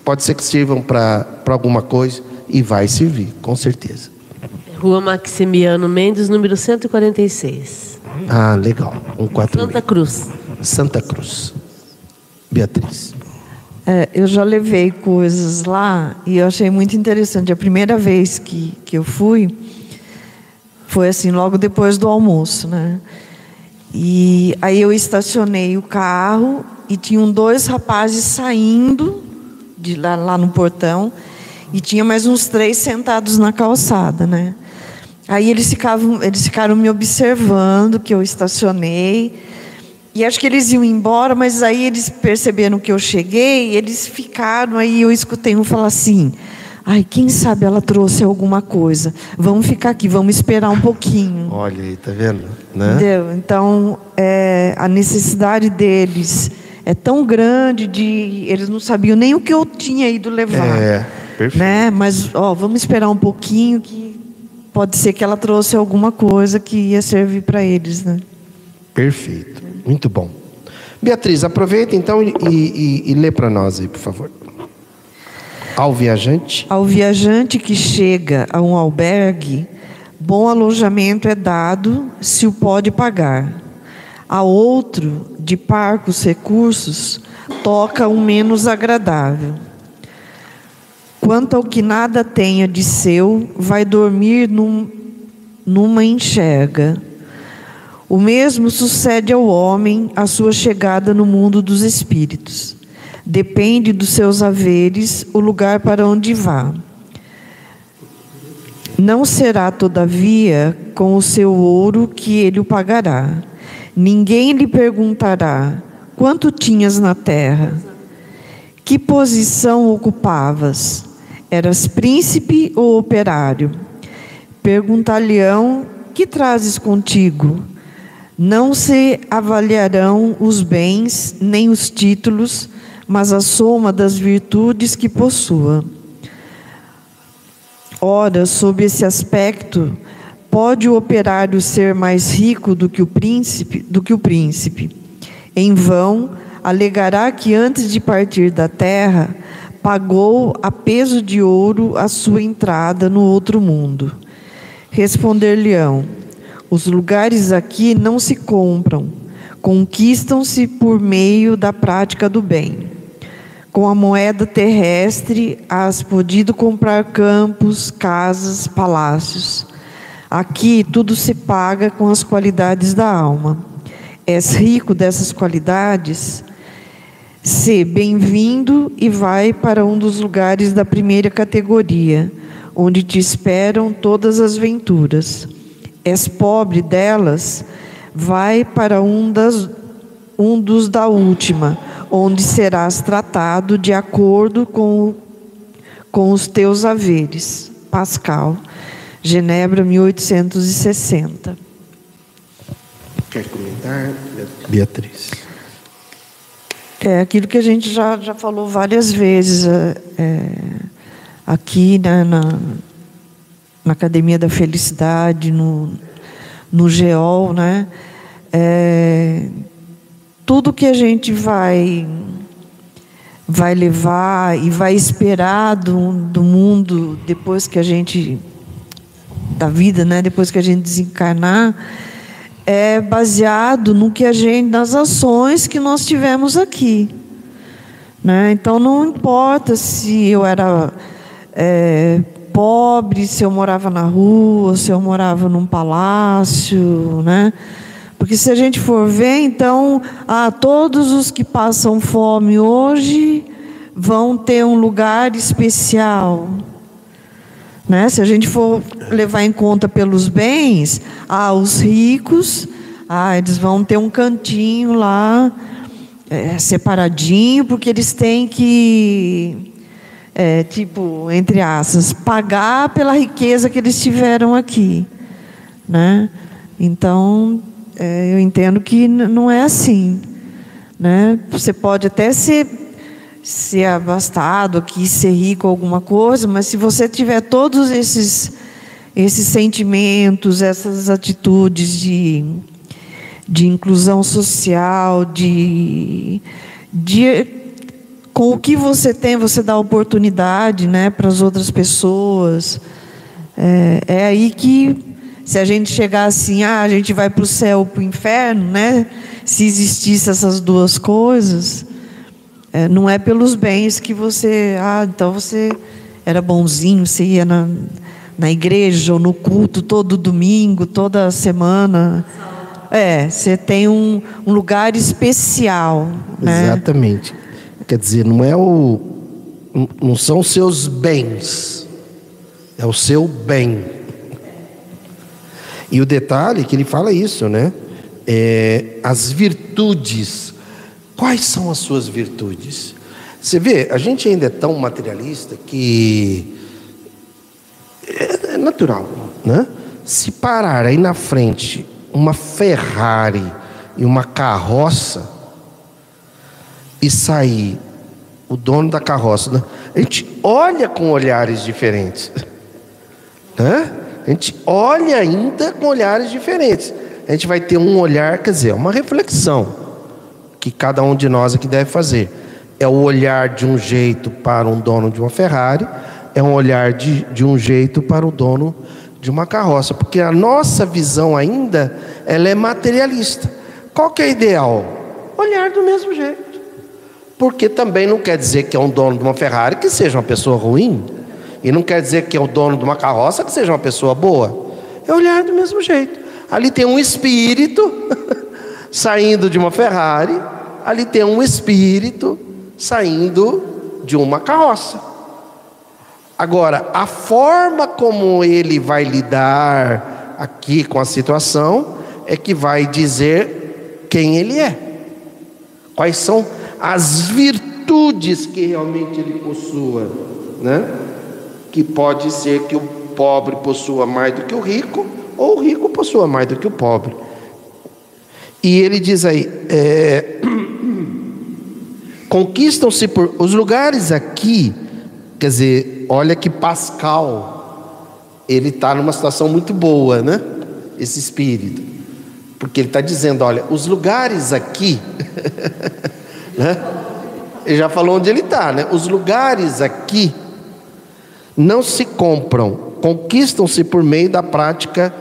pode ser que sirvam para alguma coisa, e vai servir, com certeza. Rua Maximiano Mendes, número 146. Ah, legal. Um quatro Santa Cruz. Santa Cruz. Beatriz. É, eu já levei coisas lá e eu achei muito interessante. A primeira vez que, que eu fui foi assim, logo depois do almoço, né? E aí eu estacionei o carro e tinham dois rapazes saindo de lá, lá no portão e tinha mais uns três sentados na calçada, né? Aí eles ficavam, eles ficaram me observando que eu estacionei. E acho que eles iam embora, mas aí eles perceberam que eu cheguei, eles ficaram, aí eu escutei um falar assim: ai, quem sabe ela trouxe alguma coisa. Vamos ficar aqui, vamos esperar um pouquinho. Olha aí, tá vendo? Né? Entendeu? Então, é, a necessidade deles é tão grande de. Eles não sabiam nem o que eu tinha ido levar. É, perfeito. Né? Mas, ó, vamos esperar um pouquinho que pode ser que ela trouxe alguma coisa que ia servir para eles, né? Perfeito. Muito bom. Beatriz, aproveita então e, e, e lê para nós aí, por favor. Ao viajante. Ao viajante que chega a um albergue, bom alojamento é dado se o pode pagar. A outro, de parcos recursos, toca um menos agradável. Quanto ao que nada tenha de seu, vai dormir num, numa enxerga o mesmo sucede ao homem a sua chegada no mundo dos espíritos. Depende dos seus haveres o lugar para onde vá. Não será, todavia, com o seu ouro que ele o pagará. Ninguém lhe perguntará: quanto tinhas na terra? Que posição ocupavas? Eras príncipe ou operário? Perguntar-lhe-ão: que trazes contigo? Não se avaliarão os bens nem os títulos, mas a soma das virtudes que possua. Ora, sob esse aspecto, pode o operário ser mais rico do que o príncipe, do que o príncipe. Em vão, alegará que antes de partir da terra, pagou a peso de ouro a sua entrada no outro mundo. Responder-lhe-ão: os lugares aqui não se compram, conquistam-se por meio da prática do bem. Com a moeda terrestre, has podido comprar campos, casas, palácios. Aqui tudo se paga com as qualidades da alma. És rico dessas qualidades? Se bem-vindo e vai para um dos lugares da primeira categoria, onde te esperam todas as venturas. És pobre delas? Vai para um, das, um dos da última, onde serás tratado de acordo com, com os teus haveres. Pascal. Genebra, 1860. Quer comentar, Beatriz? É aquilo que a gente já, já falou várias vezes é, é aqui né, na, na Academia da Felicidade, no, no GEOL, né? É, tudo que a gente vai vai levar e vai esperar do, do mundo depois que a gente da vida, né? Depois que a gente desencarnar, é baseado no que a gente, nas ações que nós tivemos aqui, né? Então não importa se eu era é, pobre, se eu morava na rua, se eu morava num palácio, né? Porque se a gente for ver, então, ah, todos os que passam fome hoje vão ter um lugar especial. Né? Se a gente for levar em conta pelos bens, ah, os ricos, ah, eles vão ter um cantinho lá, é, separadinho, porque eles têm que, é, tipo, entre aspas, pagar pela riqueza que eles tiveram aqui. Né? Então, é, eu entendo que não é assim. Né? Você pode até ser ser abastado aqui, ser rico alguma coisa, mas se você tiver todos esses esses sentimentos, essas atitudes de, de inclusão social, de, de com o que você tem, você dá oportunidade né, para as outras pessoas. É, é aí que, se a gente chegar assim, ah, a gente vai para o céu ou para o inferno, né? Se existisse essas duas coisas, é, não é pelos bens que você. Ah, então você era bonzinho, você ia na, na igreja ou no culto todo domingo, toda semana. É, você tem um, um lugar especial. Né? Exatamente. Quer dizer, não é o. Não são os seus bens, é o seu bem. E o detalhe é que ele fala isso, né? É, as virtudes Quais são as suas virtudes? Você vê, a gente ainda é tão materialista que é, é natural, né? Se parar aí na frente uma Ferrari e uma carroça e sair o dono da carroça, né? a gente olha com olhares diferentes, né? A gente olha ainda com olhares diferentes. A gente vai ter um olhar, quer dizer, uma reflexão que cada um de nós aqui deve fazer. É o olhar de um jeito para um dono de uma Ferrari, é um olhar de, de um jeito para o dono de uma carroça, porque a nossa visão ainda ela é materialista. Qual que é ideal? Olhar do mesmo jeito. Porque também não quer dizer que é um dono de uma Ferrari que seja uma pessoa ruim, e não quer dizer que é o dono de uma carroça que seja uma pessoa boa. É olhar do mesmo jeito. Ali tem um espírito saindo de uma Ferrari, ali tem um espírito saindo de uma carroça. Agora, a forma como ele vai lidar aqui com a situação é que vai dizer quem ele é, quais são as virtudes que realmente ele possua, né? Que pode ser que o pobre possua mais do que o rico, ou o rico possua mais do que o pobre. E ele diz aí: é, conquistam-se por. Os lugares aqui, quer dizer, olha que Pascal, ele está numa situação muito boa, né? Esse espírito. Porque ele está dizendo: olha, os lugares aqui, né? Ele já falou onde ele está, né? Os lugares aqui não se compram, conquistam-se por meio da prática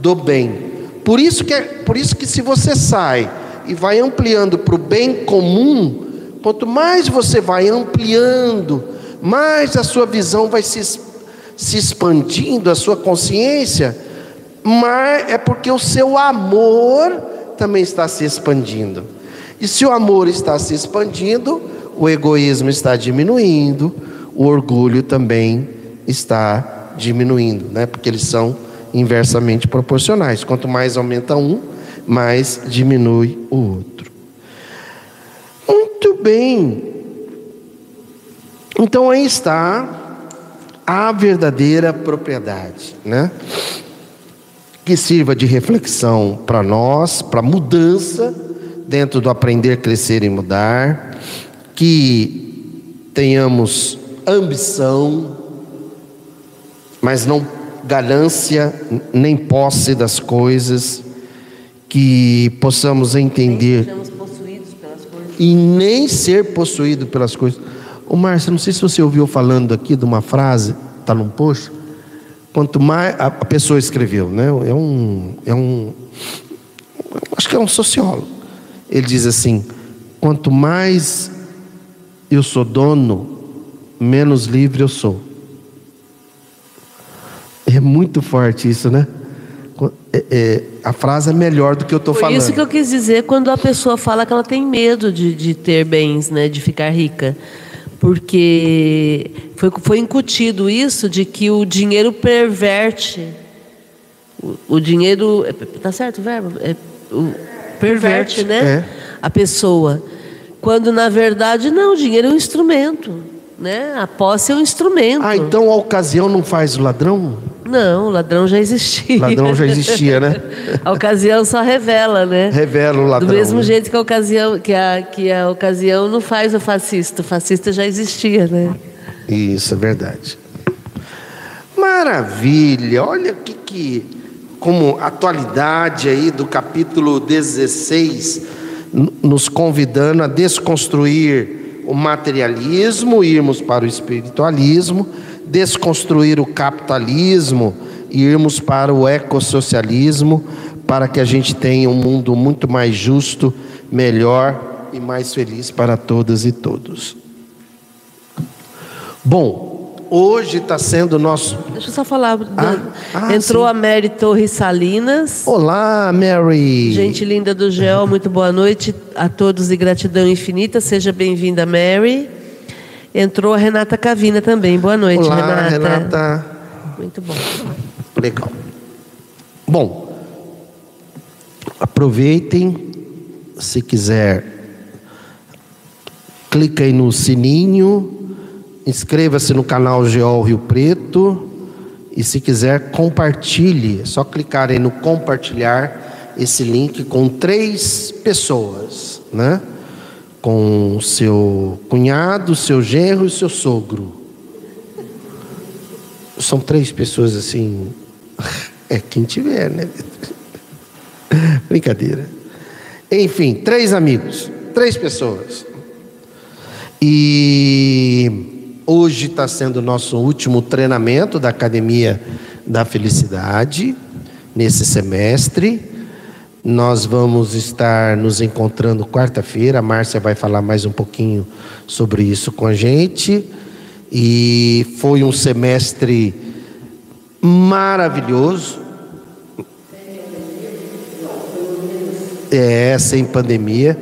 do bem. Por isso que, é, por isso que se você sai e vai ampliando para o bem comum, quanto mais você vai ampliando, mais a sua visão vai se, se expandindo, a sua consciência, mas é porque o seu amor também está se expandindo. E se o amor está se expandindo, o egoísmo está diminuindo, o orgulho também está diminuindo, né? Porque eles são inversamente proporcionais. Quanto mais aumenta um, mais diminui o outro. Muito bem. Então aí está a verdadeira propriedade, né? Que sirva de reflexão para nós, para mudança dentro do aprender, crescer e mudar, que tenhamos ambição, mas não ganância nem posse das coisas, que possamos entender e nem ser possuído pelas coisas. O Márcio, não sei se você ouviu falando aqui de uma frase, está num post. Quanto mais a pessoa escreveu, né? É um, é um, acho que é um sociólogo. Ele diz assim: quanto mais eu sou dono, menos livre eu sou. É muito forte isso, né? É, é, a frase é melhor do que eu estou falando. Isso que eu quis dizer quando a pessoa fala que ela tem medo de, de ter bens, né, de ficar rica, porque foi, foi incutido isso de que o dinheiro perverte, o, o dinheiro, é, tá certo o verbo? É, o, perverte, né? É. A pessoa, quando na verdade não, o dinheiro é um instrumento, né? A posse é um instrumento. Ah, então a ocasião não faz o ladrão? Não, o ladrão já existia. O ladrão já existia, né? a ocasião só revela, né? Revela o ladrão. Do mesmo né? jeito que a ocasião, que a, que a ocasião não faz o fascista. O fascista já existia, né? Isso é verdade. Maravilha! Olha que, que como atualidade aí do capítulo 16, nos convidando a desconstruir o materialismo, irmos para o espiritualismo desconstruir o capitalismo irmos para o ecossocialismo, para que a gente tenha um mundo muito mais justo, melhor e mais feliz para todas e todos. Bom, hoje está sendo nosso. Deixa eu só falar. Ah, ah, Entrou sim. a Mary Torres Salinas. Olá, Mary. Gente linda do GEL, muito boa noite a todos e gratidão infinita. Seja bem-vinda, Mary. Entrou a Renata Cavina também. Boa noite, Olá, Renata. Renata. Muito bom. Legal. Bom, aproveitem, se quiser, clica aí no sininho, inscreva-se no canal Geol Rio Preto e se quiser, compartilhe. É só clicar aí no compartilhar esse link com três pessoas, né? com seu cunhado, seu genro e seu sogro. São três pessoas assim. É quem tiver, né? Brincadeira. Enfim, três amigos, três pessoas. E hoje está sendo o nosso último treinamento da Academia da Felicidade, nesse semestre. Nós vamos estar nos encontrando quarta-feira. A Márcia vai falar mais um pouquinho sobre isso com a gente. E foi um semestre maravilhoso. É, sem pandemia.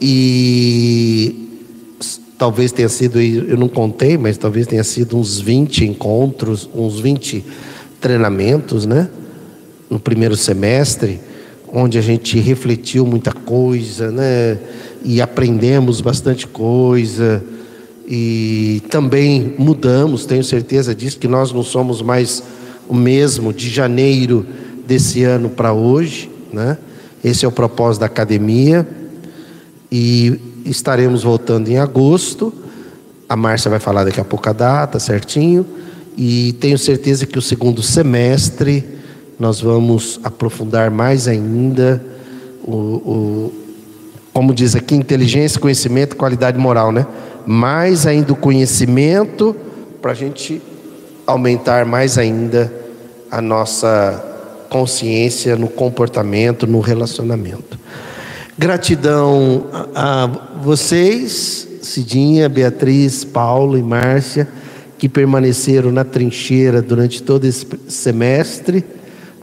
E talvez tenha sido, eu não contei, mas talvez tenha sido uns 20 encontros, uns 20 treinamentos, né? No primeiro semestre onde a gente refletiu muita coisa, né? E aprendemos bastante coisa. E também mudamos, tenho certeza disso, que nós não somos mais o mesmo de janeiro desse ano para hoje, né? Esse é o propósito da academia. E estaremos voltando em agosto. A Márcia vai falar daqui a pouco a data certinho. E tenho certeza que o segundo semestre nós vamos aprofundar mais ainda o, o como diz aqui, inteligência, conhecimento, qualidade moral, né? Mais ainda o conhecimento para a gente aumentar mais ainda a nossa consciência no comportamento, no relacionamento. Gratidão a vocês, Cidinha, Beatriz, Paulo e Márcia, que permaneceram na trincheira durante todo esse semestre,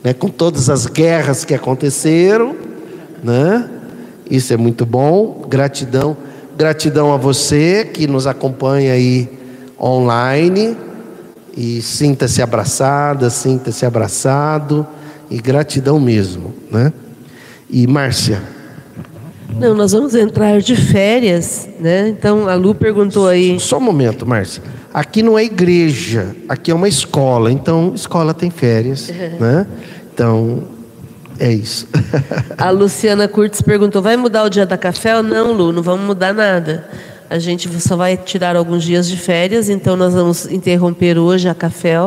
né, com todas as guerras que aconteceram, né? Isso é muito bom. Gratidão, gratidão a você que nos acompanha aí online e sinta-se abraçada, sinta-se abraçado e gratidão mesmo, né? E Márcia, não, nós vamos entrar de férias, né? Então a Lu perguntou aí. Só um momento, Márcia. Aqui não é igreja, aqui é uma escola. Então, escola tem férias, né? Então, é isso. a Luciana Curtis perguntou: vai mudar o dia da café ou não, Lu? Não vamos mudar nada. A gente só vai tirar alguns dias de férias, então nós vamos interromper hoje a café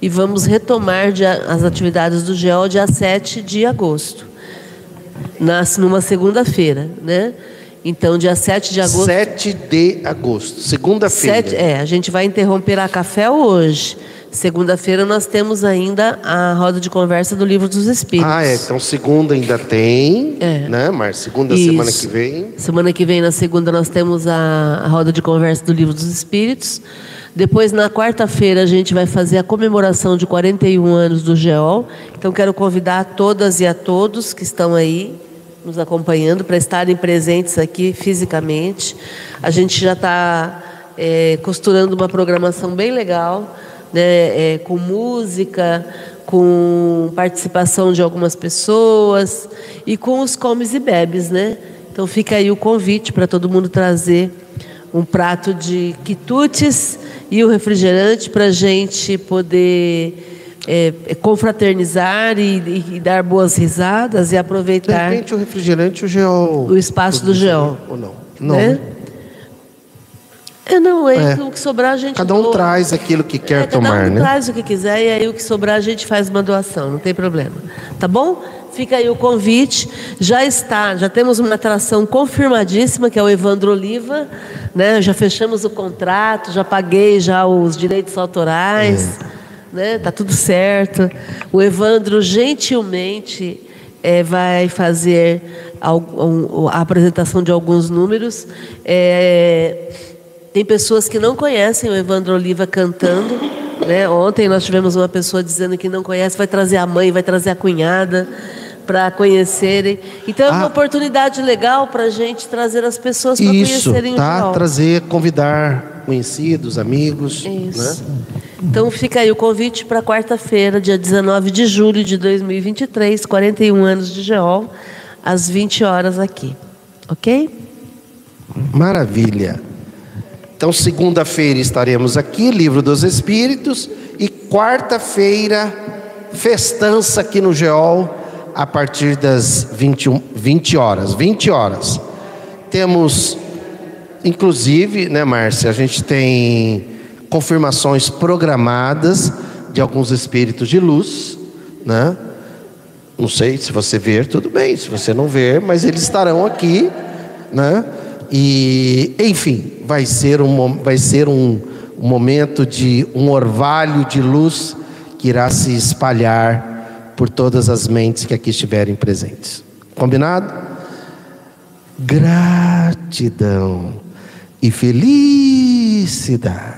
e vamos retomar as atividades do GEO dia 7 de agosto nasce numa segunda-feira, né? Então, dia 7 de agosto. 7 de agosto, segunda-feira. É, a gente vai interromper a café hoje. Segunda-feira nós temos ainda a roda de conversa do Livro dos Espíritos. Ah, é. Então segunda ainda tem, é. né, Mar? Segunda Isso. semana que vem. Semana que vem, na segunda, nós temos a, a roda de conversa do Livro dos Espíritos. Depois, na quarta-feira, a gente vai fazer a comemoração de 41 anos do GEOL. Então, quero convidar a todas e a todos que estão aí nos acompanhando para estarem presentes aqui fisicamente. A gente já está é, costurando uma programação bem legal, né, é, com música, com participação de algumas pessoas e com os comes e bebes, né? Então fica aí o convite para todo mundo trazer um prato de quitutes e o refrigerante para a gente poder é, é, confraternizar e, e, dar boas risadas e aproveitar. De repente o refrigerante o geo. O espaço do geo. Ou não? Não. Né? É, não, é, é. o que sobrar a gente Cada um doa. traz aquilo que quer é, tomar, cada um né? traz o que quiser e aí o que sobrar a gente faz uma doação, não tem problema. Tá bom? Fica aí o convite. Já está, já temos uma atração confirmadíssima, que é o Evandro Oliva. Né? Já fechamos o contrato, já paguei já os direitos autorais. É né? Tá tudo certo. O Evandro gentilmente é, vai fazer a, a, apresentação de alguns números. É, tem pessoas que não conhecem o Evandro Oliva cantando. Né? Ontem nós tivemos uma pessoa dizendo que não conhece, vai trazer a mãe, vai trazer a cunhada para conhecerem. Então é uma ah, oportunidade legal para a gente trazer as pessoas para conhecerem tá? o Trazer, convidar conhecidos, amigos. Isso. Né? Então fica aí o convite para quarta-feira, dia 19 de julho de 2023, 41 anos de GEOL, às 20 horas aqui. Ok? Maravilha. Então, segunda-feira estaremos aqui, Livro dos Espíritos, e quarta-feira, festança aqui no GEOL, a partir das 21, 20 horas. 20 horas. Temos, inclusive, né, Márcia, a gente tem confirmações programadas de alguns espíritos de luz, né? Não sei se você ver, tudo bem. Se você não ver, mas eles estarão aqui, né? E, enfim, vai ser um, vai ser um, um momento de um orvalho de luz que irá se espalhar por todas as mentes que aqui estiverem presentes. Combinado? Gratidão e felicidade.